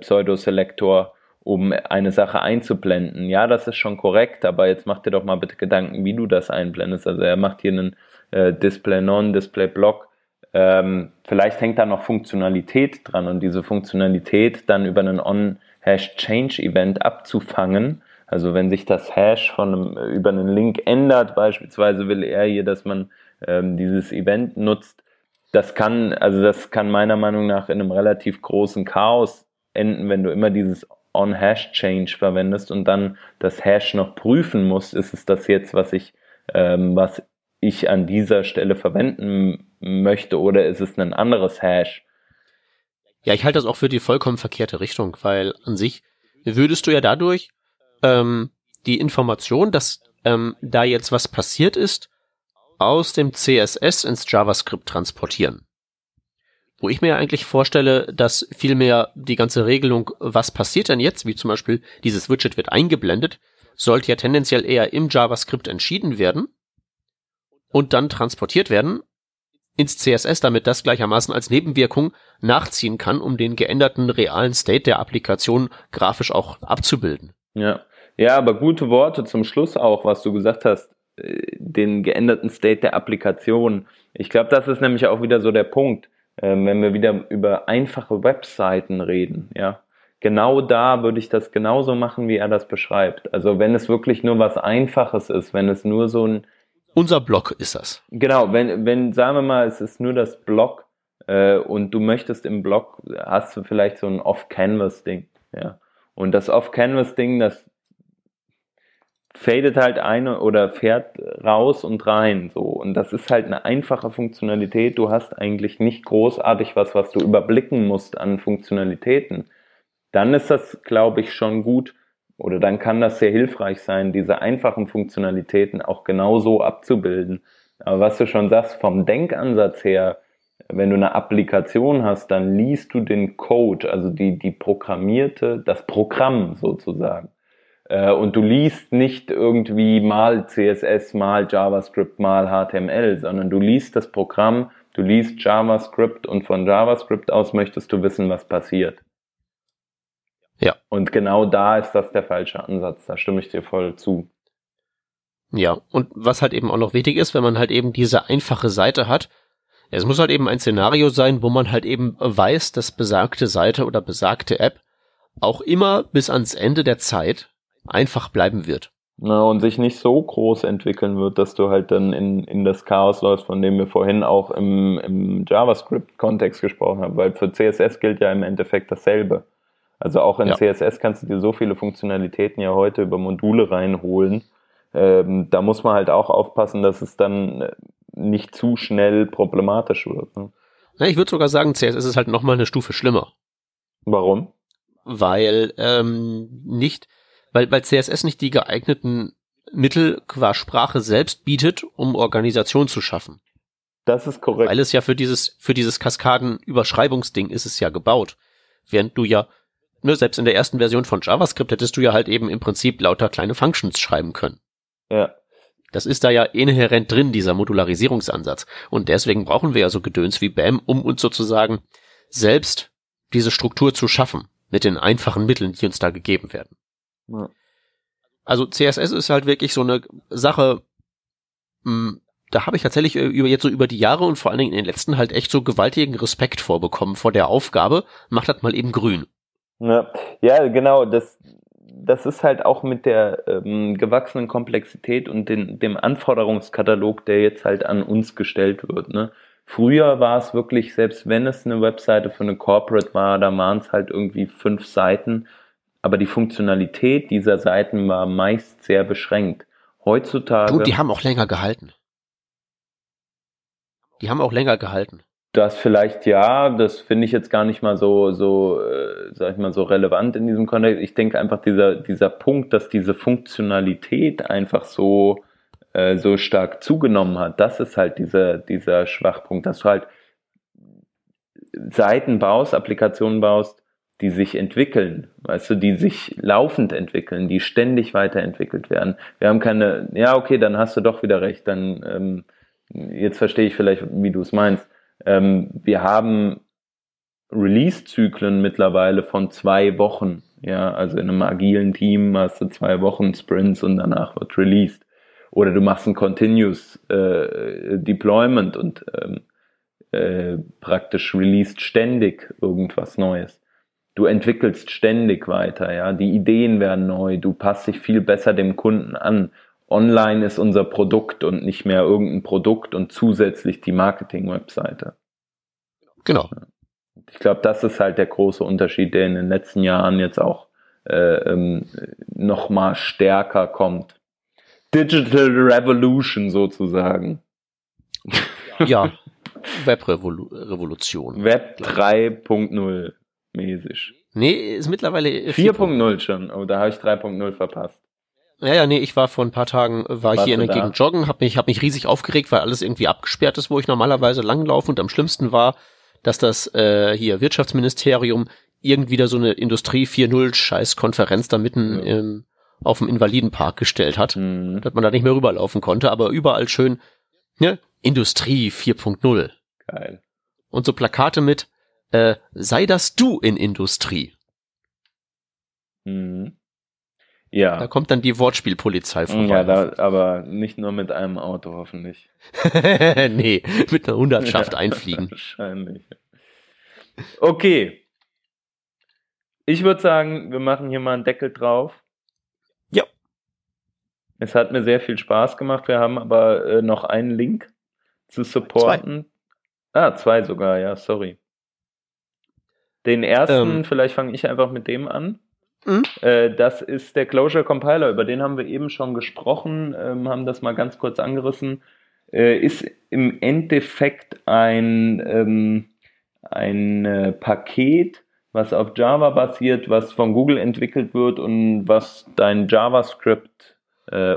um eine Sache einzublenden. Ja, das ist schon korrekt, aber jetzt mach dir doch mal bitte Gedanken, wie du das einblendest. Also er macht hier einen äh, Display Non, Display Block. Ähm, vielleicht hängt da noch Funktionalität dran und diese Funktionalität dann über einen On-Hash-Change-Event abzufangen. Also wenn sich das Hash von einem, über einen Link ändert, beispielsweise will er hier, dass man ähm, dieses Event nutzt, das kann, also das kann meiner Meinung nach in einem relativ großen Chaos enden, wenn du immer dieses On-Hash-Change verwendest und dann das Hash noch prüfen musst, ist es das jetzt, was ich, ähm, was ich an dieser Stelle verwenden möchte oder ist es ein anderes Hash? Ja, ich halte das auch für die vollkommen verkehrte Richtung, weil an sich würdest du ja dadurch ähm, die Information, dass ähm, da jetzt was passiert ist, aus dem CSS ins JavaScript transportieren. Wo ich mir eigentlich vorstelle, dass vielmehr die ganze Regelung, was passiert denn jetzt, wie zum Beispiel dieses Widget wird eingeblendet, sollte ja tendenziell eher im JavaScript entschieden werden und dann transportiert werden ins CSS, damit das gleichermaßen als Nebenwirkung nachziehen kann, um den geänderten realen State der Applikation grafisch auch abzubilden. Ja. Ja, aber gute Worte zum Schluss auch, was du gesagt hast, äh, den geänderten State der Applikation. Ich glaube, das ist nämlich auch wieder so der Punkt ähm, wenn wir wieder über einfache Webseiten reden, ja, genau da würde ich das genauso machen, wie er das beschreibt. Also wenn es wirklich nur was Einfaches ist, wenn es nur so ein unser Blog ist das. Genau, wenn, wenn, sagen wir mal, es ist nur das Blog äh, und du möchtest im Blog, hast du vielleicht so ein Off-Canvas-Ding, ja. Und das Off-Canvas-Ding, das fadet halt eine oder fährt raus und rein, so. Und das ist halt eine einfache Funktionalität. Du hast eigentlich nicht großartig was, was du überblicken musst an Funktionalitäten. Dann ist das, glaube ich, schon gut oder dann kann das sehr hilfreich sein, diese einfachen Funktionalitäten auch genauso abzubilden. Aber was du schon sagst, vom Denkansatz her, wenn du eine Applikation hast, dann liest du den Code, also die, die programmierte, das Programm sozusagen. Äh, und du liest nicht irgendwie mal CSS, mal JavaScript, mal HTML, sondern du liest das Programm, du liest JavaScript und von JavaScript aus möchtest du wissen, was passiert. Ja. Und genau da ist das der falsche Ansatz, da stimme ich dir voll zu. Ja, und was halt eben auch noch wichtig ist, wenn man halt eben diese einfache Seite hat, es muss halt eben ein Szenario sein, wo man halt eben weiß, dass besagte Seite oder besagte App auch immer bis ans Ende der Zeit einfach bleiben wird. Na, und sich nicht so groß entwickeln wird, dass du halt dann in, in das Chaos läufst, von dem wir vorhin auch im, im JavaScript-Kontext gesprochen haben, weil für CSS gilt ja im Endeffekt dasselbe. Also auch in ja. CSS kannst du dir so viele Funktionalitäten ja heute über Module reinholen. Ähm, da muss man halt auch aufpassen, dass es dann nicht zu schnell problematisch wird. Ne? Ja, ich würde sogar sagen, CSS ist halt nochmal eine Stufe schlimmer. Warum? Weil ähm, nicht weil, weil CSS nicht die geeigneten Mittel qua Sprache selbst bietet, um Organisation zu schaffen. Das ist korrekt. Weil es ja für dieses, für dieses Kaskaden-Überschreibungsding ist es ja gebaut. Während du ja, ne, selbst in der ersten Version von JavaScript hättest du ja halt eben im Prinzip lauter kleine Functions schreiben können. Ja. Das ist da ja inhärent drin, dieser Modularisierungsansatz. Und deswegen brauchen wir ja so Gedöns wie BAM, um uns sozusagen selbst diese Struktur zu schaffen. Mit den einfachen Mitteln, die uns da gegeben werden. Ja. Also CSS ist halt wirklich so eine Sache, mh, hm, da habe ich tatsächlich äh, über jetzt so über die Jahre und vor allen Dingen in den letzten halt echt so gewaltigen Respekt vorbekommen vor der Aufgabe, macht das mal eben grün. Ja, ja genau, das, das ist halt auch mit der ähm, gewachsenen Komplexität und den, dem Anforderungskatalog, der jetzt halt an uns gestellt wird. Ne? Früher war es wirklich, selbst wenn es eine Webseite für eine Corporate war, da waren es halt irgendwie fünf Seiten aber die Funktionalität dieser Seiten war meist sehr beschränkt. Heutzutage. Du, die haben auch länger gehalten. Die haben auch länger gehalten. Das vielleicht ja, das finde ich jetzt gar nicht mal so, so, äh, sag ich mal, so relevant in diesem Kontext. Ich denke einfach dieser, dieser Punkt, dass diese Funktionalität einfach so äh, so stark zugenommen hat. Das ist halt dieser, dieser Schwachpunkt, dass du halt Seiten baust, Applikationen baust, die sich entwickeln, weißt du, die sich laufend entwickeln, die ständig weiterentwickelt werden. Wir haben keine, ja, okay, dann hast du doch wieder recht, dann, ähm, jetzt verstehe ich vielleicht, wie du es meinst. Ähm, wir haben Release-Zyklen mittlerweile von zwei Wochen. Ja, also in einem agilen Team hast du zwei Wochen Sprints und danach wird released. Oder du machst ein Continuous äh, Deployment und ähm, äh, praktisch released ständig irgendwas Neues. Du entwickelst ständig weiter, ja. Die Ideen werden neu, du passt dich viel besser dem Kunden an. Online ist unser Produkt und nicht mehr irgendein Produkt und zusätzlich die Marketing-Webseite. Genau. Ich glaube, das ist halt der große Unterschied, der in den letzten Jahren jetzt auch äh, ähm, noch mal stärker kommt. Digital Revolution sozusagen. Ja, Webrevolution. Web 3.0 mäßig. Nee, ist mittlerweile 4.0 schon. Oh, da habe ich 3.0 verpasst. Ja, ja, nee, ich war vor ein paar Tagen, war Warst hier in der? Gegend joggen, hab mich, hab mich riesig aufgeregt, weil alles irgendwie abgesperrt ist, wo ich normalerweise langlaufe und am schlimmsten war, dass das äh, hier Wirtschaftsministerium irgendwie da so eine Industrie 4.0 Scheiß-Konferenz da mitten ja. im, auf dem Invalidenpark gestellt hat, mhm. dass man da nicht mehr rüberlaufen konnte, aber überall schön, ne, Industrie 4.0. Geil. Und so Plakate mit, äh, sei das du in Industrie. Mhm. Ja. Da kommt dann die Wortspielpolizei vorbei. Ja, da, aber nicht nur mit einem Auto, hoffentlich. nee, mit einer Hundertschaft einfliegen. Wahrscheinlich. Okay. Ich würde sagen, wir machen hier mal einen Deckel drauf. Ja. Es hat mir sehr viel Spaß gemacht. Wir haben aber äh, noch einen Link zu supporten. Zwei. Ah, zwei sogar, ja, sorry. Den ersten, ähm. vielleicht fange ich einfach mit dem an. Mhm. Das ist der Closure Compiler, über den haben wir eben schon gesprochen, ähm, haben das mal ganz kurz angerissen. Äh, ist im Endeffekt ein, ähm, ein äh, Paket, was auf Java basiert, was von Google entwickelt wird und was dein JavaScript äh,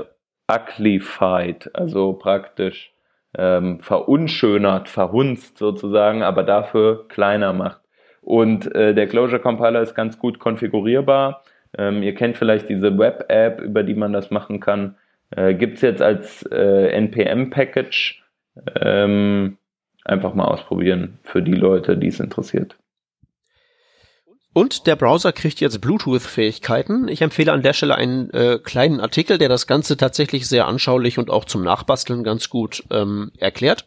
uglified, also praktisch ähm, verunschönert, verhunzt sozusagen, aber dafür kleiner macht. Und äh, der Closure Compiler ist ganz gut konfigurierbar. Ähm, ihr kennt vielleicht diese Web-App, über die man das machen kann. Äh, Gibt es jetzt als äh, NPM-Package. Ähm, einfach mal ausprobieren für die Leute, die es interessiert. Und der Browser kriegt jetzt Bluetooth-Fähigkeiten. Ich empfehle an der Stelle einen äh, kleinen Artikel, der das Ganze tatsächlich sehr anschaulich und auch zum Nachbasteln ganz gut ähm, erklärt.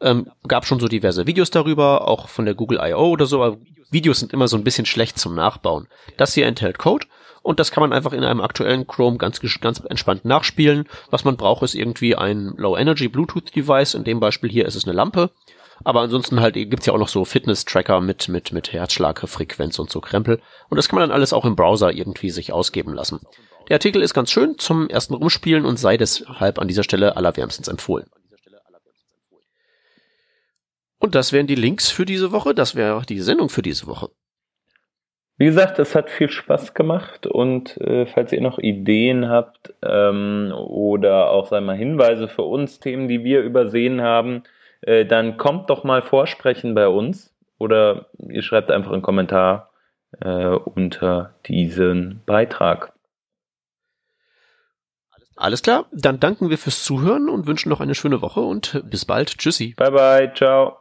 Ähm, gab schon so diverse Videos darüber, auch von der Google I.O. oder so, aber Videos sind immer so ein bisschen schlecht zum Nachbauen. Das hier enthält Code und das kann man einfach in einem aktuellen Chrome ganz, ganz entspannt nachspielen. Was man braucht, ist irgendwie ein Low-Energy Bluetooth-Device. In dem Beispiel hier ist es eine Lampe. Aber ansonsten halt gibt's ja auch noch so Fitness-Tracker mit, mit, mit Herzschlag, Frequenz und so Krempel. Und das kann man dann alles auch im Browser irgendwie sich ausgeben lassen. Der Artikel ist ganz schön zum ersten Rumspielen und sei deshalb an dieser Stelle allerwärmstens empfohlen. Und das wären die Links für diese Woche. Das wäre die Sendung für diese Woche. Wie gesagt, es hat viel Spaß gemacht und äh, falls ihr noch Ideen habt ähm, oder auch sagen wir, Hinweise für uns, Themen, die wir übersehen haben, äh, dann kommt doch mal vorsprechen bei uns oder ihr schreibt einfach einen Kommentar äh, unter diesen Beitrag. Alles klar, dann danken wir fürs Zuhören und wünschen noch eine schöne Woche und bis bald. Tschüssi. Bye bye, ciao.